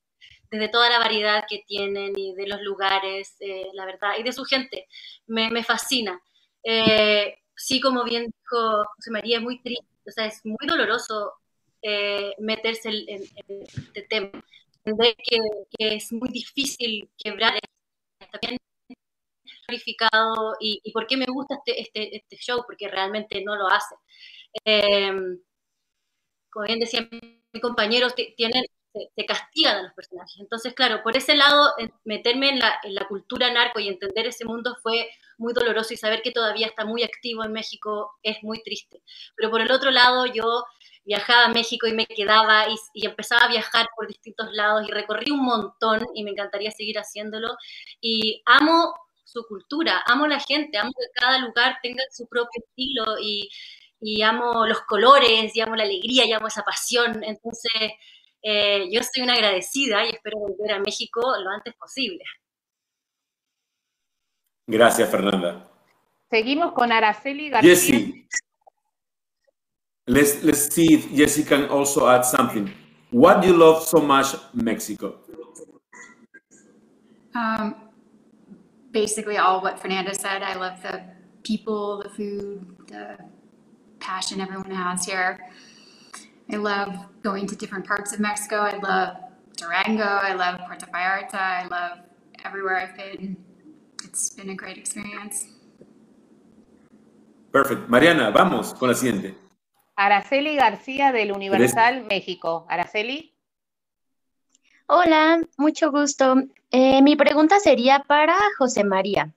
desde toda la variedad que tienen y de los lugares, eh, la verdad, y de su gente. Me, me fascina. Eh, sí, como bien dijo José María, es muy triste, o sea, es muy doloroso eh, meterse en, este tema. Entender que, es muy difícil quebrar también clarificado y, y por qué me gusta este, este, este show, porque realmente no lo hace. Eh, como bien decían mis compañeros, ti- tienen, se, castigan a los personajes. Entonces, claro, por ese lado, meterme en la, en la cultura narco y entender ese mundo fue muy doloroso y saber que todavía está muy activo en México es muy triste. Pero por el otro lado, yo viajaba a México y me quedaba y, empezaba a viajar por distintos lados y recorrí un montón y me encantaría seguir haciéndolo. Y amo su cultura, amo la gente, amo que cada lugar tenga su propio estilo y, amo los colores, y amo la alegría, y amo esa pasión. Entonces, eh, yo estoy una agradecida y espero volver a México lo antes posible. Gracias, Fernanda. Seguimos con Araceli García. Jesse, let's, let's see if Jesse can also add something. What do you love so much Mexico? Um, basically all what Fernanda said. I love the people, the food, the passion everyone has here. I love going to different parts of Mexico. I love Durango. I love Puerto Vallarta. I love everywhere I've been. It's been a great experience. Perfect. Mariana, vamos con la siguiente. Araceli García del Universal México. Araceli. Hola, mucho gusto. Eh, mi pregunta sería para José María.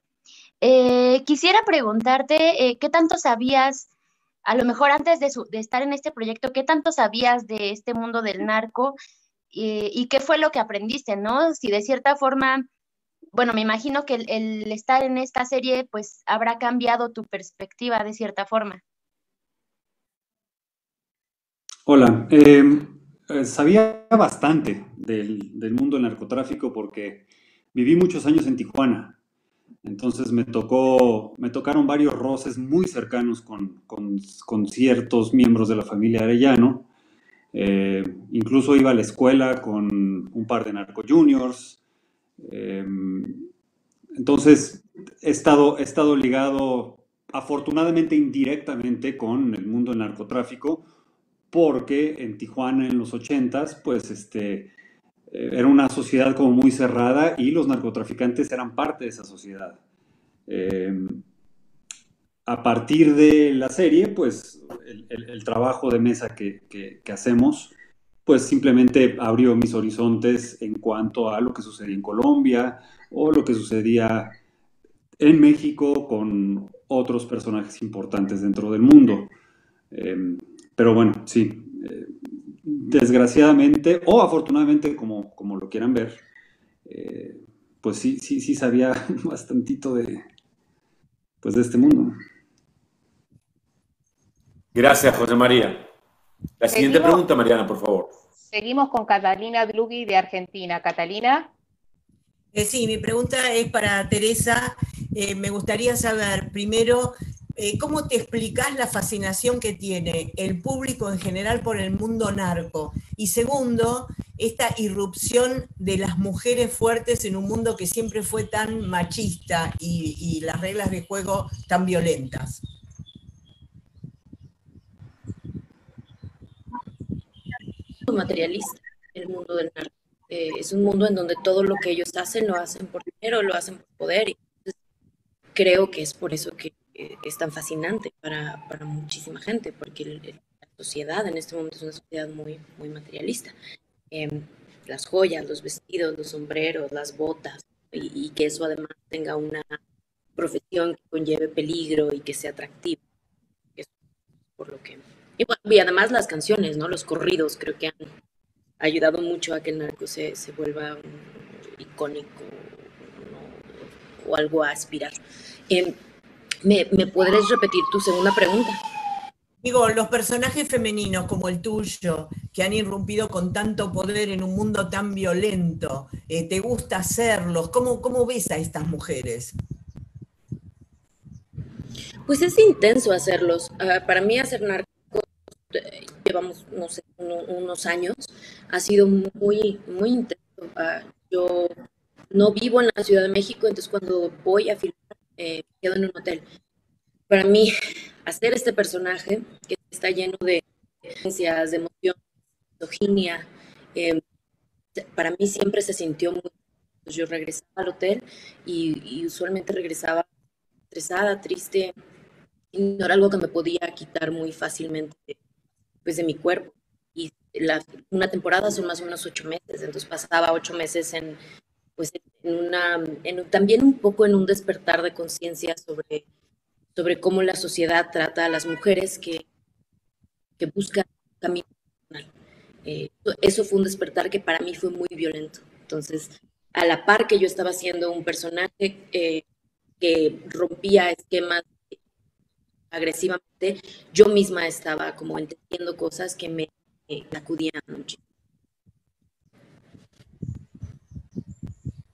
Eh, quisiera preguntarte eh, qué tanto sabías, a lo mejor antes de, su- de estar en este proyecto, qué tanto sabías de este mundo del narco eh, y qué fue lo que aprendiste, ¿no? Si de cierta forma, bueno, me imagino que el, estar en esta serie pues habrá cambiado tu perspectiva de cierta forma. Hola, eh, eh, sabía bastante del, mundo del narcotráfico porque viví muchos años en Tijuana. Entonces me tocó, me tocaron varios roces muy cercanos con ciertos miembros de la familia Arellano. Eh, incluso iba a la escuela con un par de narco juniors. Eh, entonces he estado, he estado ligado afortunadamente indirectamente con el mundo del narcotráfico porque en Tijuana en los 80s, pues este, eh, era una sociedad como muy cerrada y los narcotraficantes eran parte de esa sociedad. Eh, a partir de la serie, pues el, trabajo de mesa que hacemos, pues simplemente abrió mis horizontes en cuanto a lo que sucedía en Colombia o lo que sucedía en México con otros personajes importantes dentro del mundo. Eh, pero bueno, sí, eh, desgraciadamente o afortunadamente, como, como lo quieran ver, eh, pues sí, sí, sí sabía *laughs* bastantito de, pues de este mundo. Gracias, José María. La siguiente Seguimos. pregunta, Mariana, por favor. Seguimos con Catalina Dlugui de Argentina. Catalina. Eh, sí, mi pregunta es para Teresa. Eh, me gustaría saber, primero, eh, ¿cómo te explicas la fascinación que tiene el público en general por el mundo narco? Y segundo, esta irrupción de las mujeres fuertes en un mundo que siempre fue tan machista y, y las reglas de juego tan violentas. Materialista el mundo del narco. eh, es un mundo en donde todo lo que ellos hacen lo hacen por dinero, lo hacen por poder. Y creo que es por eso que es tan fascinante para, muchísima gente, porque la sociedad en este momento es una sociedad muy, materialista. Em, las joyas, los vestidos, los sombreros, las botas, y, que eso además tenga una profesión que conlleve peligro y que sea atractivo. por lo que... Y, bueno, y además las canciones, ¿no? Los corridos creo que han ayudado mucho a que el narco se, se vuelva icónico o algo a aspirar. Em, ¿me, ¿Me podrías repetir tu segunda pregunta? Digo, los personajes femeninos como el tuyo, que han irrumpido con tanto poder en un mundo tan violento, eh, ¿te gusta hacerlos? ¿Cómo, ¿Cómo ves a estas mujeres? Pues es intenso hacerlos. Ah, para mí hacer narcos, eh, llevamos, no sé, unos años, ha sido muy, muy intenso. Ah, yo no vivo en la Ciudad de México, entonces cuando voy a filmar, eh, quedo en un hotel. Para mí, *laughs* hacer este personaje que está lleno de experiencias, de emociones, de misoginia, em, para mí siempre se sintió muy... Pues yo regresaba al hotel y, usualmente regresaba estresada, triste, y no era algo que me podía quitar muy fácilmente pues, de mi cuerpo. Y una temporada son más o menos ocho meses, entonces pasaba ocho meses en, pues, en una, también un poco en un despertar de conciencia sobre sobre cómo la sociedad trata a las mujeres que, que buscan camino eh, eso fue un despertar que para mí fue muy violento. Entonces, a la par que yo estaba siendo un personaje eh, que rompía esquemas agresivamente, yo misma estaba como entendiendo cosas que me eh, acudían mucho.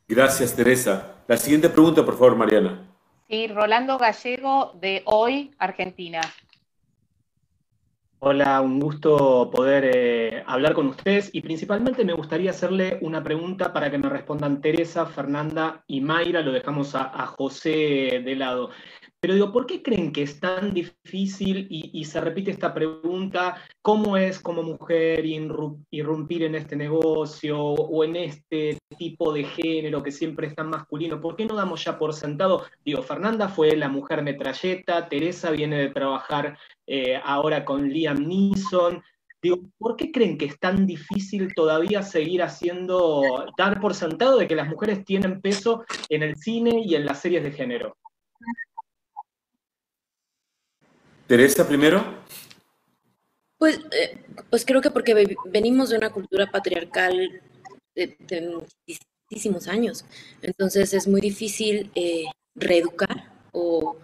Gracias, Teresa. La siguiente pregunta, por favor, Mariana. Sí, Rolando Gallego de Hoy, Argentina. Hola, un gusto poder eh, hablar con ustedes y principalmente me gustaría hacerle una pregunta para que me respondan Teresa, Fernanda y Mayra, lo dejamos a José de lado. Pero digo, ¿por qué creen que es tan difícil y, se repite esta pregunta, cómo es como mujer irrumpir en este negocio o en este tipo de género que siempre es tan masculino? ¿Por qué no damos ya por sentado? Digo, Fernanda fue la mujer metralleta, Teresa viene de trabajar eh, ahora con Liam Neeson. Digo, ¿por qué creen que es tan difícil todavía seguir haciendo, dar por sentado de que las mujeres tienen peso en el cine y en las series de género? Teresa primero. Pues, eh, pues creo que porque venimos de una cultura patriarcal de, muchísimos años. Entonces es muy difícil eh, reeducar o,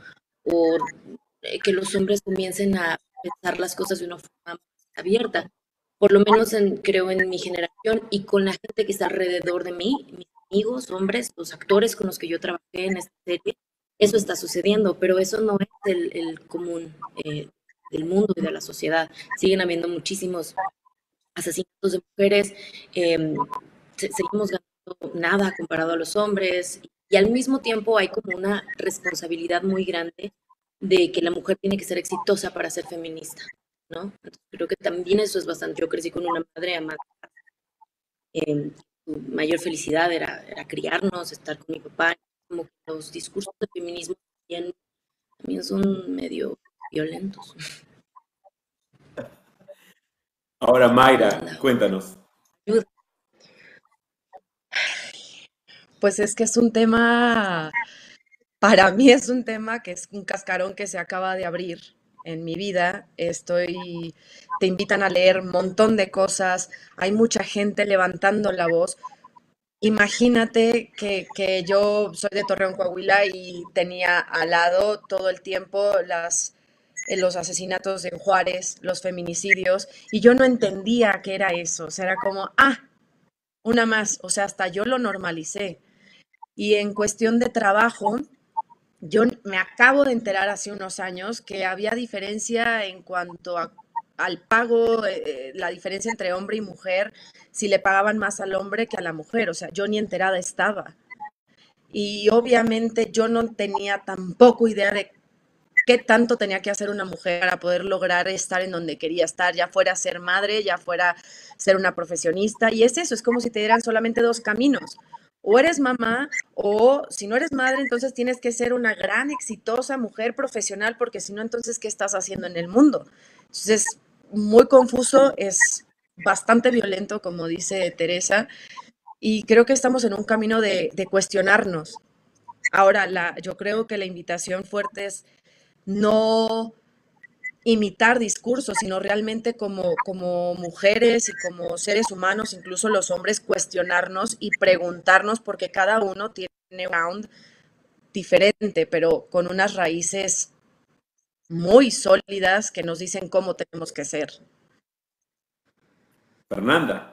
eh, que los hombres comiencen a pensar las cosas de una forma abierta. Por lo menos creo en mi generación y con la gente que está alrededor de mí, mis amigos, hombres, los actores con los que yo trabajé en esta serie, eso está sucediendo, pero eso no es el, común eh, del mundo y de la sociedad. Siguen habiendo muchísimos asesinatos de mujeres, em, seguimos ganando nada comparado a los hombres y al mismo tiempo hay como una responsabilidad muy grande de que la mujer tiene que ser exitosa para ser feminista, ¿no? creo que también eso es bastante, yo crecí con una madre amada. Eh, mayor felicidad era criarnos, estar con mi papá, como que los discursos de feminismo también, son medio violentos. Ahora, Mayra, cuéntanos. Pues es que es un tema, para mí es un tema que es un cascarón que se acaba de abrir en mi vida. Estoy, te invitan a leer un montón de cosas, hay mucha gente levantando la voz. Imagínate que, yo soy de Torreón, Coahuila y tenía al lado todo el tiempo las, eh, los asesinatos en Juárez, los feminicidios, y yo no entendía qué era eso. O sea, era como, ah, una más. O sea, hasta yo lo normalicé. Y en cuestión de trabajo, yo me acabo de enterar hace unos años que había diferencia en cuanto a al pago, eh, eh, la diferencia entre hombre y mujer, si le pagaban más al hombre que a la mujer. O sea, yo ni enterada estaba. Y obviamente yo no tenía tampoco idea de qué tanto tenía que hacer una mujer para poder lograr estar en donde quería estar, ya fuera ser madre, ya fuera ser una profesionista. Y es eso, es como si te dieran solamente dos caminos. O eres mamá, o si no eres madre, entonces tienes que ser una gran, exitosa mujer profesional, porque si no, entonces, ¿qué estás haciendo en el mundo? Entonces, es muy confuso, es bastante violento, como dice Teresa, y creo que estamos en un camino de, cuestionarnos. Ahora, la, yo creo que la invitación fuerte es no imitar discursos, sino realmente como, como mujeres y como seres humanos, incluso los hombres, cuestionarnos y preguntarnos, porque cada uno tiene un round diferente, pero con unas raíces muy sólidas que nos dicen cómo tenemos que ser. Fernanda.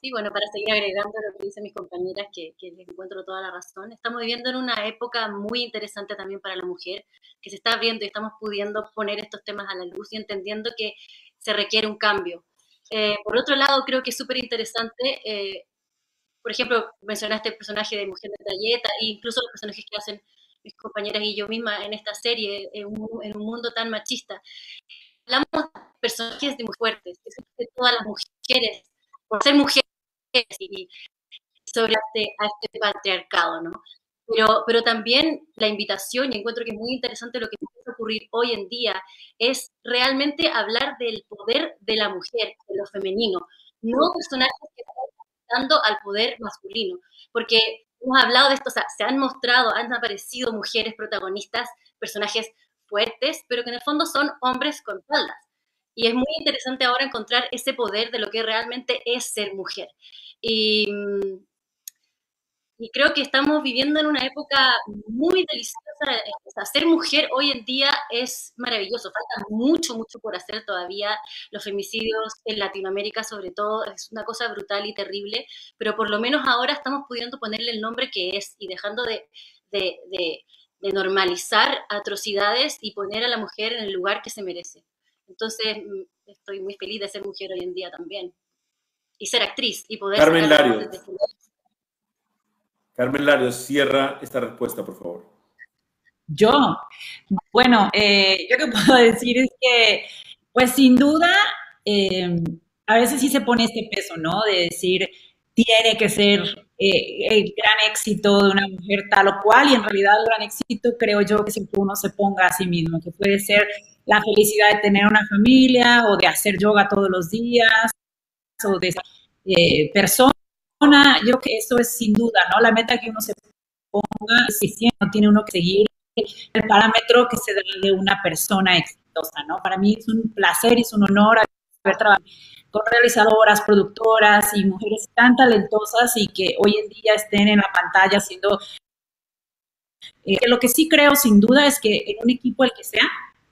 Sí, bueno, para seguir agregando lo que dicen mis compañeras, que, que les encuentro toda la razón, estamos viviendo en una época muy interesante también para la mujer, que se está abriendo y estamos pudiendo poner estos temas a la luz y entendiendo que se requiere un cambio. Eh, por otro lado, creo que es súper interesante, eh, por ejemplo, mencionaste el personaje de Mujer de Trayeta e incluso los personajes que hacen mis compañeras y yo misma en esta serie, en un, en un mundo tan machista. Hablamos de personajes de muy fuertes, de todas las mujeres, por ser mujeres y sobre este, a este patriarcado, ¿no? Pero, pero también la invitación, y encuentro que es muy interesante lo que empieza a ocurrir hoy en día, es realmente hablar del poder de la mujer, de lo femenino, no personajes que están al poder masculino, porque hemos hablado de esto, o sea, se han mostrado, han aparecido mujeres protagonistas, personajes fuertes, pero que en el fondo son hombres con faldas. Y es muy interesante ahora encontrar ese poder de lo que realmente es ser mujer. Y, y creo que estamos viviendo en una época muy deliciosa. O sea, ser mujer hoy en día es maravilloso. Falta mucho, mucho por hacer todavía. Los femicidios en Latinoamérica, sobre todo, es una cosa brutal y terrible. Pero por lo menos ahora estamos pudiendo ponerle el nombre que es y dejando de, de, de, de normalizar atrocidades y poner a la mujer en el lugar que se merece. Entonces, mm, estoy muy feliz de ser mujer hoy en día también. Y ser actriz y poder... Carmen Larios. Carmen Larios, cierra esta respuesta, por favor. Yo, bueno, eh, yo que *laughs* puedo decir es que, pues sin duda, eh, a veces sí se pone este peso, ¿no? De decir, tiene que ser eh, el gran éxito de una mujer tal o cual, y en realidad el gran éxito creo yo que siempre uno se ponga a sí mismo, que puede ser la felicidad de tener una familia o de hacer yoga todos los días o de eh, persona. Yo creo que eso es sin duda, ¿no? La meta que uno se ponga, si no tiene uno que seguir el parámetro que se da de una persona exitosa, ¿no? Para mí es un placer y es un honor haber trabajado con realizadoras, productoras y mujeres tan talentosas y que hoy en día estén en la pantalla haciendo... Eh, lo que sí creo sin duda es que en un equipo el que sea,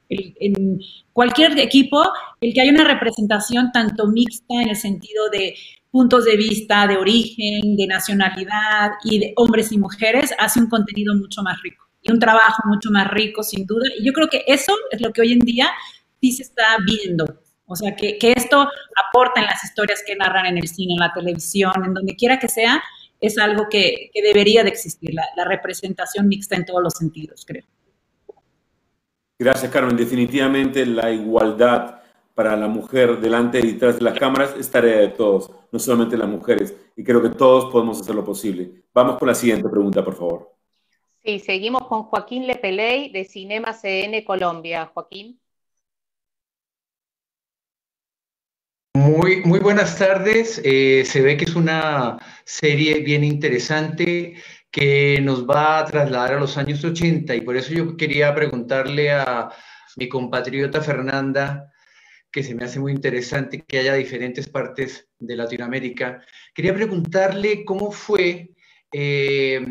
en cualquier equipo, el que haya una representación tanto mixta en el sentido de puntos de vista, de origen, de nacionalidad y de hombres y mujeres, hace un contenido mucho más rico y un trabajo mucho más rico, sin duda. Y yo creo que eso es lo que hoy en día sí se está viendo. O sea, que, que esto aporta en las historias que narran en el cine, en la televisión, en donde quiera que sea, es algo que, que debería de existir, la, la representación mixta en todos los sentidos, creo. Gracias, Carmen. Definitivamente la igualdad para la mujer delante y detrás de las cámaras es tarea de todos, no solamente las mujeres. Y creo que todos podemos hacer lo posible. Vamos con la siguiente pregunta, por favor. Sí, seguimos con Joaquín Lepeley de Cinema CN Colombia. Joaquín. Muy, muy buenas tardes. Eh, se ve que es una serie bien interesante que nos va a trasladar a los años 80 y por eso yo quería preguntarle a mi compatriota Fernanda, que se me hace muy interesante que haya diferentes partes de Latinoamérica, quería preguntarle cómo fue, eh,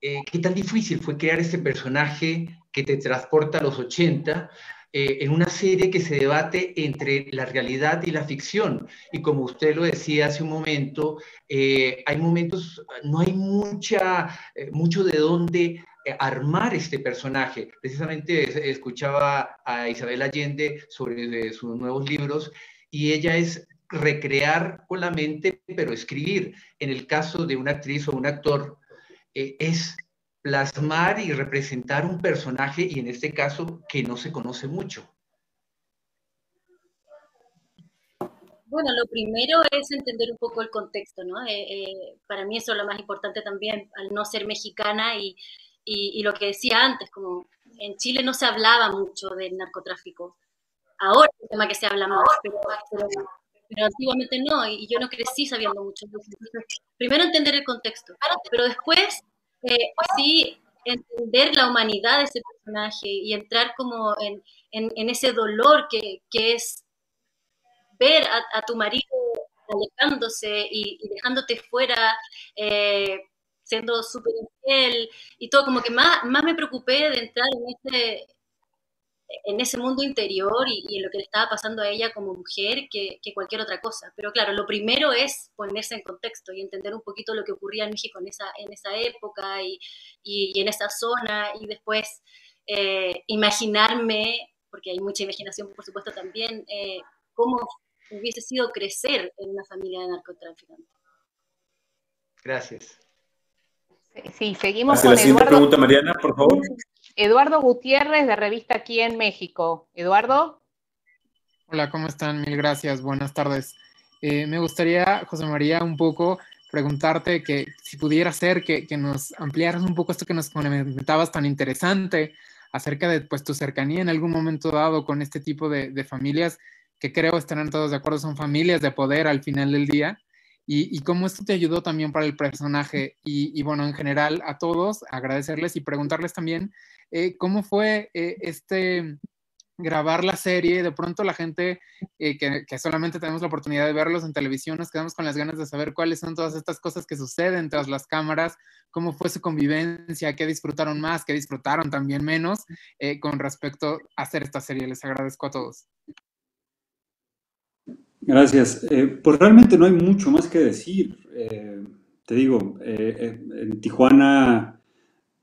eh, qué tan difícil fue crear este personaje que te transporta a los 80 eh, en una serie que se debate entre la realidad y la ficción. Y como usted lo decía hace un momento, eh, hay momentos, no hay mucha, eh, mucho de dónde armar este personaje. Precisamente escuchaba a Isabel Allende sobre sus nuevos libros y ella es recrear con la mente, pero escribir. En el caso de una actriz o un actor, es plasmar y representar un personaje y en este caso que no se conoce mucho? Bueno, lo primero es entender un poco el contexto, ¿no? Eh, eh, para mí eso es lo más importante también, al no ser mexicana y, y, lo que decía antes, como en Chile no se hablaba mucho del narcotráfico. Ahora es un tema que se habla más, pero, pero, antiguamente no, y yo no crecí sabiendo mucho. primero entender el contexto, pero después eh, sí entender la humanidad de ese personaje y entrar como en, en, ese dolor que, que es ver a, tu marido alejándose y, dejándote fuera, eh, siendo súper infiel y todo, como que más, más me preocupé de entrar en ese, en ese mundo interior y, en lo que le estaba pasando a ella como mujer que, cualquier otra cosa. Pero claro, lo primero es ponerse en contexto y entender un poquito lo que ocurría en México en esa, en esa época y, en esa zona y después eh, imaginarme, porque hay mucha imaginación por supuesto también, eh, cómo hubiese sido crecer en una familia de narcotraficantes. Gracias. Sí, seguimos con la siguiente pregunta, Mariana, por favor. Eduardo Gutiérrez, de Revista Aquí en México. Eduardo. Hola, ¿cómo están? Mil gracias. Buenas tardes. Eh, me gustaría, José María, un poco preguntarte que si pudiera ser que, nos ampliaras un poco esto que nos comentabas tan interesante acerca de pues, tu cercanía en algún momento dado con este tipo de, de familias que creo estarán todos de acuerdo, son familias de poder al final del día, y, cómo esto te ayudó también para el personaje. Y, bueno, en general a todos, agradecerles y preguntarles también eh, cómo fue eh, este grabar la serie, de pronto la gente eh, que, solamente tenemos la oportunidad de verlos en televisión, nos quedamos con las ganas de saber cuáles son todas estas cosas que suceden tras las cámaras, cómo fue su convivencia, qué disfrutaron más, qué disfrutaron también menos con respecto a hacer esta serie. Les agradezco a todos. Gracias. Pues realmente no hay mucho más que decir. Te digo, en Tijuana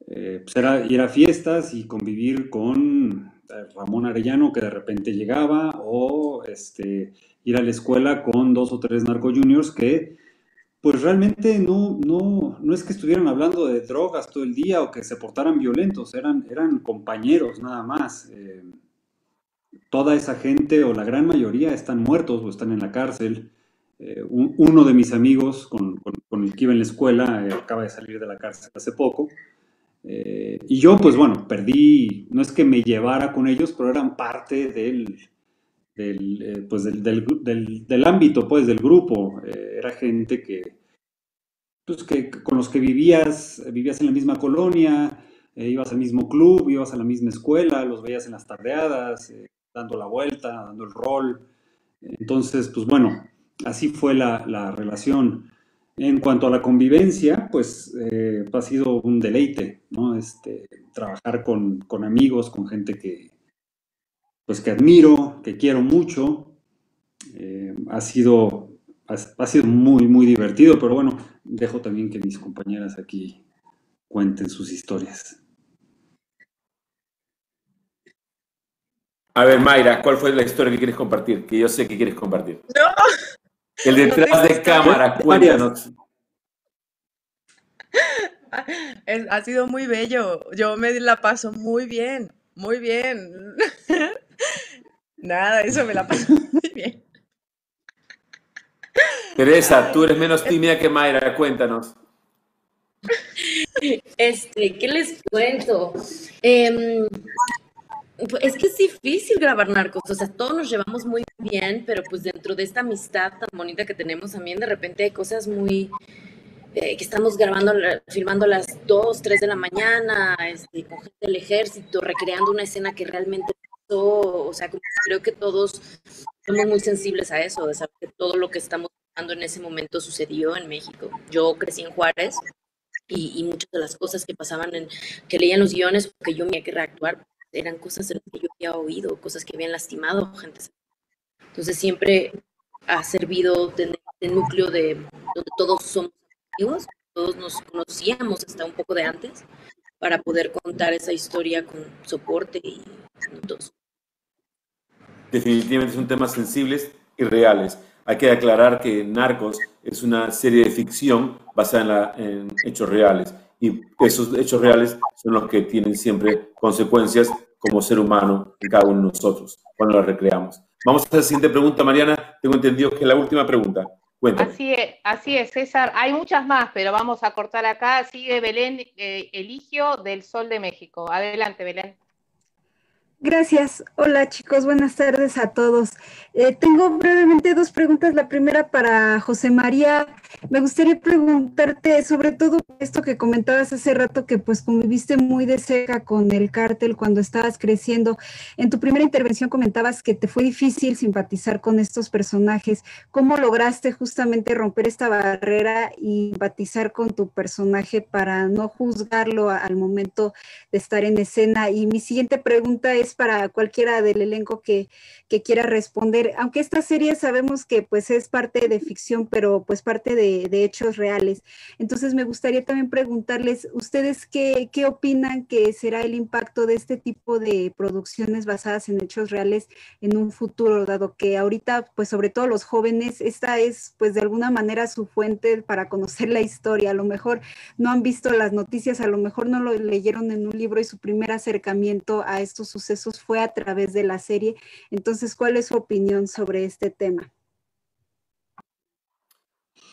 pues era ir a fiestas y convivir con Ramón Arellano que de repente llegaba o este, ir a la escuela con dos o tres narco juniors que pues realmente no, no, no es que estuvieran hablando de drogas todo el día o que se portaran violentos, eran, eran compañeros nada más toda esa gente o la gran mayoría están muertos o están en la cárcel. Eh, uno de mis amigos con, el que iba en la escuela eh, acaba de salir de la cárcel hace poco. Eh, y yo, pues bueno, perdí, no es que me llevara con ellos, pero eran parte del, del, pues del, ámbito, pues del grupo. era gente que, pues que con los que vivías, vivías en la misma colonia, ibas al mismo club, ibas a la misma escuela, los veías en las tardeadas, dando la vuelta, dando el rol. Entonces, pues bueno, así fue la, relación. En cuanto a la convivencia, pues eh, ha sido un deleite, ¿no? Este, trabajar con, amigos, con gente que, pues que admiro, que quiero mucho. Eh, ha, sido, ha, sido muy, muy divertido, pero bueno, dejo también que mis compañeras aquí cuenten sus historias. A ver, Mayra, ¿cuál fue la historia que quieres compartir? Que yo sé que quieres compartir. No. El detrás de cámara, cuéntanos. *laughs* ha sido muy bello. Yo me la paso muy bien, muy bien. *laughs* Nada, eso me la paso *laughs* muy bien. Teresa, tú eres menos tímida que Mayra, cuéntanos. Este, ¿qué les cuento? Eh, pues, es que es difícil grabar narcos, o sea, todos nos llevamos muy bien, pero pues dentro de esta amistad tan bonita que tenemos también de repente hay cosas muy eh, que estamos grabando, filmando a las 2, 3 de la mañana, este, con gente del ejército, recreando una escena que realmente pasó, o sea, creo que todos somos muy sensibles a eso, de saber que todo lo que estamos grabando en ese momento sucedió en México. Yo crecí en Juárez, y, y, muchas de las cosas que pasaban en, que leían los guiones, que yo tenía que reactuar, eran cosas de las que yo había oído, cosas que habían lastimado gente. Entonces siempre ha servido tener el núcleo de donde todos somos amigos, todos nos conocíamos hasta un poco de antes, para poder contar esa historia con soporte y juntos. Definitivamente son temas sensibles y reales. Hay que aclarar que Narcos es una serie de ficción basada en, en hechos reales y esos hechos reales son los que tienen siempre consecuencias como ser humano en cada uno de nosotros cuando las recreamos. Vamos a la siguiente pregunta, Mariana. Tengo entendido que es la última pregunta. Cuéntame. Así es, así es, César. Hay muchas más, pero vamos a cortar acá. Sigue Belén eh, Eligio del Sol de México. Adelante, Belén. Gracias. Hola chicos, buenas tardes a todos. Eh, tengo brevemente dos preguntas. La primera para José María. Me gustaría preguntarte sobre todo esto que comentabas hace rato, que pues conviviste muy de cerca con el cártel cuando estabas creciendo. En tu primera intervención comentabas que te fue difícil simpatizar con estos personajes. ¿Cómo lograste justamente romper esta barrera y simpatizar con tu personaje para no juzgarlo al momento de estar en escena? Y mi siguiente pregunta es para cualquiera del elenco que, quiera responder. Aunque esta serie sabemos que pues es parte de ficción, pero pues parte de, hechos reales. Entonces me gustaría también preguntarles, ¿ustedes qué, qué opinan que será el impacto de este tipo de producciones basadas en hechos reales en un futuro, dado que ahorita pues sobre todo los jóvenes, esta es pues de alguna manera su fuente para conocer la historia. A lo mejor no han visto las noticias, a lo mejor no lo leyeron en un libro y su primer acercamiento a estos sucesos fue a través de la serie. Entonces, ¿cuál es su opinión sobre este tema?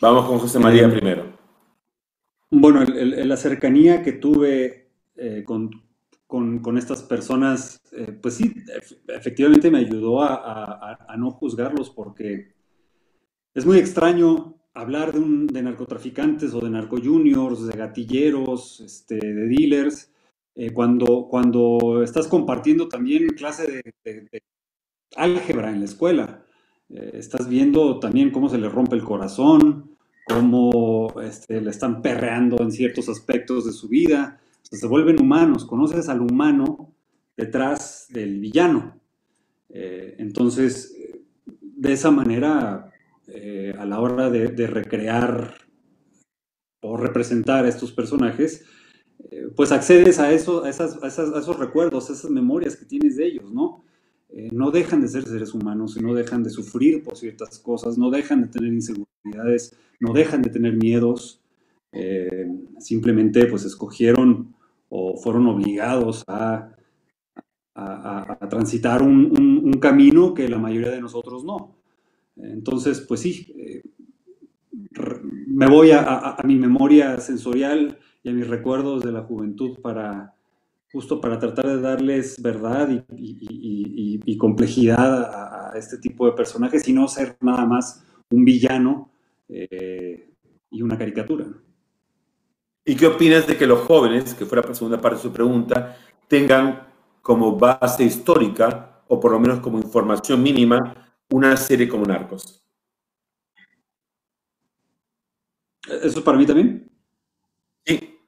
Vamos con José María primero. Bueno, la cercanía que tuve eh, con, con, estas personas, eh, pues sí, efectivamente me ayudó a, a, no juzgarlos porque es muy extraño hablar de, un, de narcotraficantes o de narco-juniors, de gatilleros, este, de dealers, eh, cuando, cuando estás compartiendo también clase de, álgebra en la escuela, eh, estás viendo también cómo se le rompe el corazón, cómo este, le están perreando en ciertos aspectos de su vida, se vuelven humanos, conoces al humano detrás del villano. Eh, entonces, de esa manera, a la hora de, de recrear o representar a estos personajes, pues accedes a, eso, a, esos recuerdos, a esas memorias que tienes de ellos, ¿no? Eh, no dejan de ser seres humanos, no dejan de sufrir por ciertas cosas, no dejan de tener inseguridades, no dejan de tener miedos, eh, simplemente pues escogieron o fueron obligados a, a, transitar un, camino que la mayoría de nosotros no. Entonces, pues sí, eh, me voy a, mi memoria sensorial y a mis recuerdos de la juventud para justo para tratar de darles verdad y, complejidad a, este tipo de personajes y no ser nada más un villano eh, y una caricatura. ¿Y qué opinas de que los jóvenes, que fuera la segunda parte de su pregunta, tengan como base histórica, o por lo menos como información mínima, una serie como Narcos? ¿Eso es para mí también? Sí.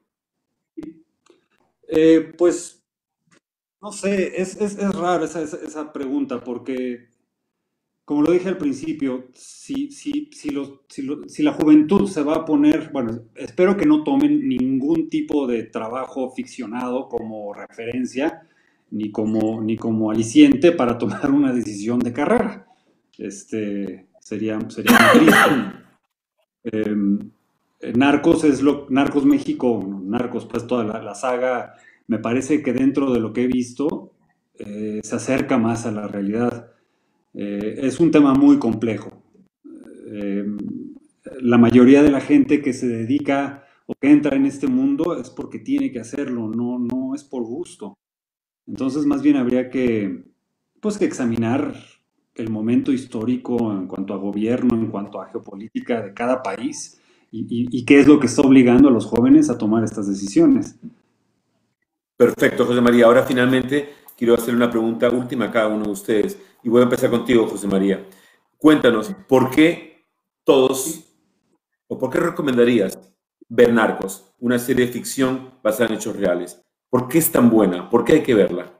Eh, pues, no sé, es, es, es raro esa, esa, pregunta porque, como lo dije al principio, si, si, si, los, si, si, la juventud se va a poner, bueno, espero que no tomen ningún tipo de trabajo ficcionado como referencia ni como, ni como aliciente para tomar una decisión de carrera. Este, sería, sería muy triste. *coughs* Em, Narcos es lo, Narcos México, Narcos, pues toda la, saga, me parece que dentro de lo que he visto eh, se acerca más a la realidad. Eh, es un tema muy complejo. Eh, la mayoría de la gente que se dedica o que entra en este mundo es porque tiene que hacerlo, no, no es por gusto. Entonces, más bien habría que, pues, que examinar el momento histórico en cuanto a gobierno, en cuanto a geopolítica de cada país y, qué es lo que está obligando a los jóvenes a tomar estas decisiones. Perfecto, José María. Ahora finalmente quiero hacer una pregunta última a cada uno de ustedes. Y voy a empezar contigo, José María. Cuéntanos, ¿por qué todos, o por qué recomendarías ver Narcos, una serie de ficción basada en hechos reales? ¿Por qué es tan buena? ¿Por qué hay que verla?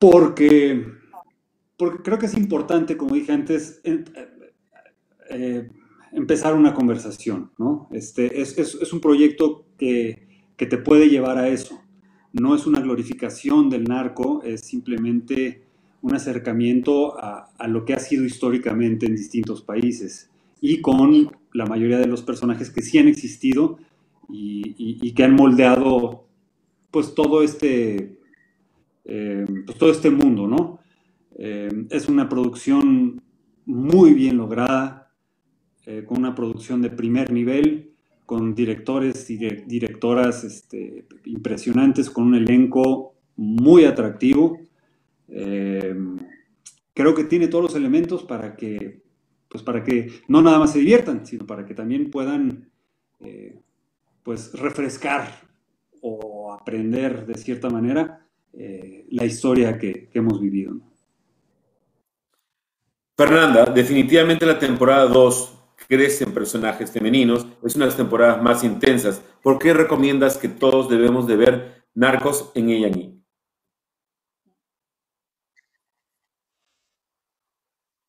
Porque, porque creo que es importante, como dije antes, eh, empezar una conversación, ¿no? Este, es, es, es un proyecto que, que, te puede llevar a eso. No es una glorificación del narco, es simplemente un acercamiento a, a, lo que ha sido históricamente en distintos países y con la mayoría de los personajes que sí han existido y, que han moldeado pues todo este, eh, pues, todo este mundo, ¿no? Eh, es una producción muy bien lograda, eh, con una producción de primer nivel, con directores y directoras este, impresionantes, con un elenco muy atractivo. creo que tiene todos los elementos para que, pues para que no nada más se diviertan, sino para que también puedan pues refrescar o aprender de cierta manera eh, la historia que, hemos vivido. Fernanda, definitivamente la temporada 2 crece en personajes femeninos, es una de las temporadas más intensas. ¿Por qué recomiendas que todos debemos de ver Narcos en A&E?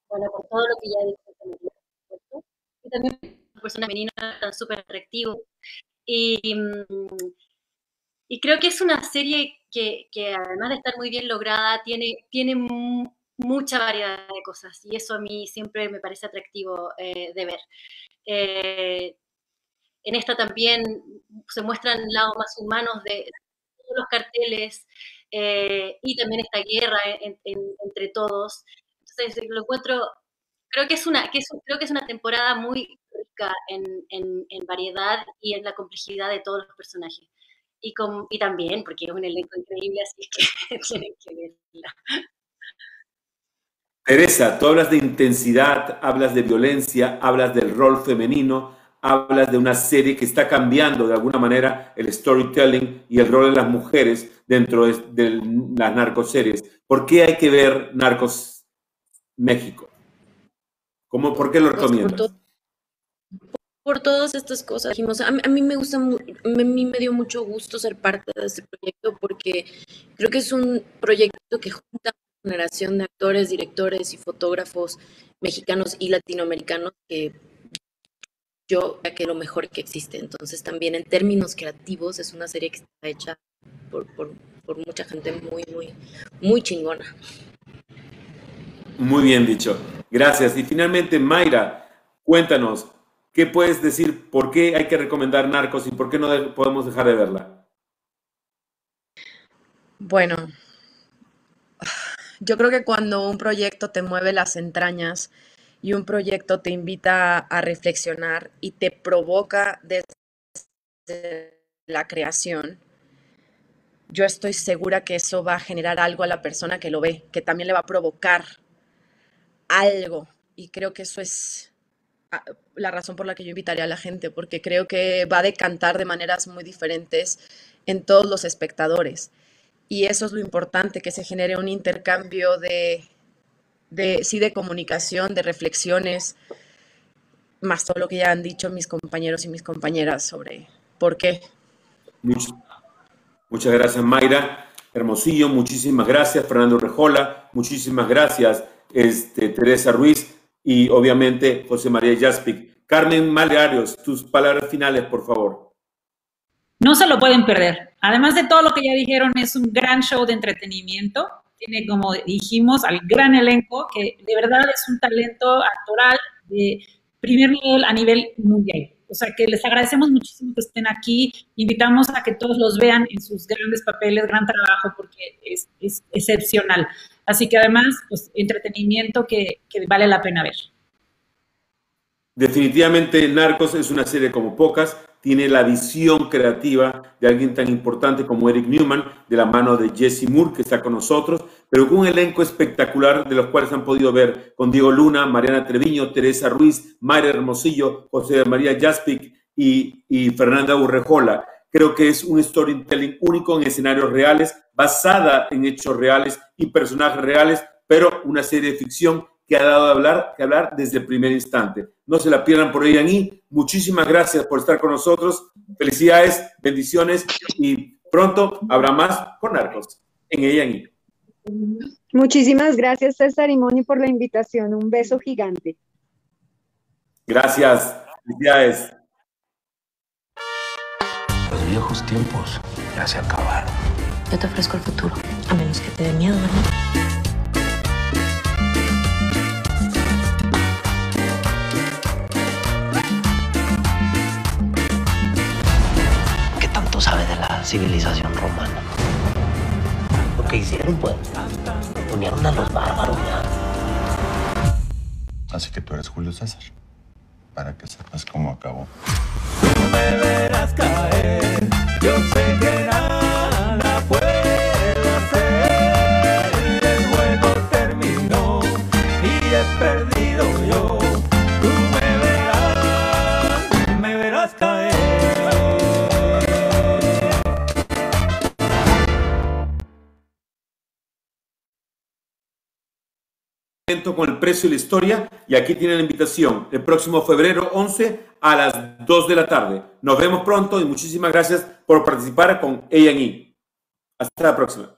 Bueno, por todo lo que ya dijo, y también persona femenina tan súper atractivo y, mm, y creo que es una serie que, que, además de estar muy bien lograda, tiene, tiene mucha variedad de cosas y eso a mí siempre me parece atractivo eh, de ver. Eh, en esta también se muestran lados más humanos de todos los carteles eh, y también esta guerra entre todos. Entonces lo encuentro, creo que es una, creo que es una temporada muy en, variedad y en la complejidad de todos los personajes. Y, con, y también, porque es un elenco increíble, así que *laughs* tienen que verla. Teresa, tú hablas de intensidad, hablas de violencia, hablas del rol femenino, hablas de una serie que está cambiando de alguna manera el storytelling y el rol de las mujeres dentro de, las narcoseries. ¿Por qué hay que ver Narcos México? ¿Cómo, ¿Por qué lo pues recomiendas? por todas estas cosas. Dijimos, a, mí me gusta, a mí me dio mucho gusto ser parte de este proyecto porque creo que es un proyecto que junta generación de actores, directores y fotógrafos mexicanos y latinoamericanos que yo creo que es lo mejor que existe. Entonces también en términos creativos es una serie que está hecha por, por, por mucha gente muy, muy, muy chingona. Muy bien dicho. Gracias. Y finalmente, Mayra, cuéntanos, ¿Qué puedes decir? ¿Por qué hay que recomendar Narcos y por qué no podemos dejar de verla? Bueno, yo creo que cuando un proyecto te mueve las entrañas y un proyecto te invita a reflexionar y te provoca desde la creación, yo estoy segura que eso va a generar algo a la persona que lo ve, que también le va a provocar algo. Y creo que eso es la razón por la que yo invitaría a la gente, porque creo que va a decantar de maneras muy diferentes en todos los espectadores. Y eso es lo importante, que se genere un intercambio de, de sí, de comunicación, de reflexiones, más todo lo que ya han dicho mis compañeros y mis compañeras sobre por qué. Muchas, muchas gracias, Mayra. Hermosillo, muchísimas gracias, Fernando Rejola, muchísimas gracias, este, Teresa Ruiz y obviamente José María Jaspic. Carmen Malearios, tus palabras finales, por favor. No se lo pueden perder. Además de todo lo que ya dijeron, es un gran show de entretenimiento. Tiene, como dijimos, al gran elenco, que de verdad es un talento actoral de primer nivel a nivel mundial. O sea que les agradecemos muchísimo que estén aquí. Invitamos a que todos los vean en sus grandes papeles, gran trabajo, porque es, excepcional. Así que además, pues entretenimiento que vale la pena ver. Definitivamente Narcos es una serie como pocas, tiene la visión creativa de alguien tan importante como Eric Newman, de la mano de Jesse Moore, que está con nosotros, pero con un elenco espectacular de los cuales han podido ver con Diego Luna, Mariana Treviño, Teresa Ruiz, Mayra Hermosillo, José María Jaspic y, y Fernanda Urrejola. Creo que es un storytelling único en escenarios reales, basada en hechos reales y personajes reales, pero una serie de ficción que ha dado de hablar, que hablar desde el primer instante. No se la pierdan por ahí, Ani. Muchísimas gracias por estar con nosotros. Felicidades, bendiciones y pronto habrá más con Narcos en A&E. Muchísimas gracias, César y Moni, por la invitación. Un beso gigante. Gracias. Felicidades. Los viejos tiempos ya se acabaron. Yo te ofrezco el futuro, a menos que te dé miedo, ¿verdad? Civilización romana. Lo que hicieron, pues, unieron a los bárbaros. Así que tú eres Julio César, para que sepas cómo acabó. me verás caer, yo sé que nada puedo hacer. El juego terminó y he perdido con el precio y la historia y aquí tienen la invitación el próximo febrero 11 a las 2 de la tarde. Nos vemos pronto y muchísimas gracias por participar con A&E. Hasta la próxima.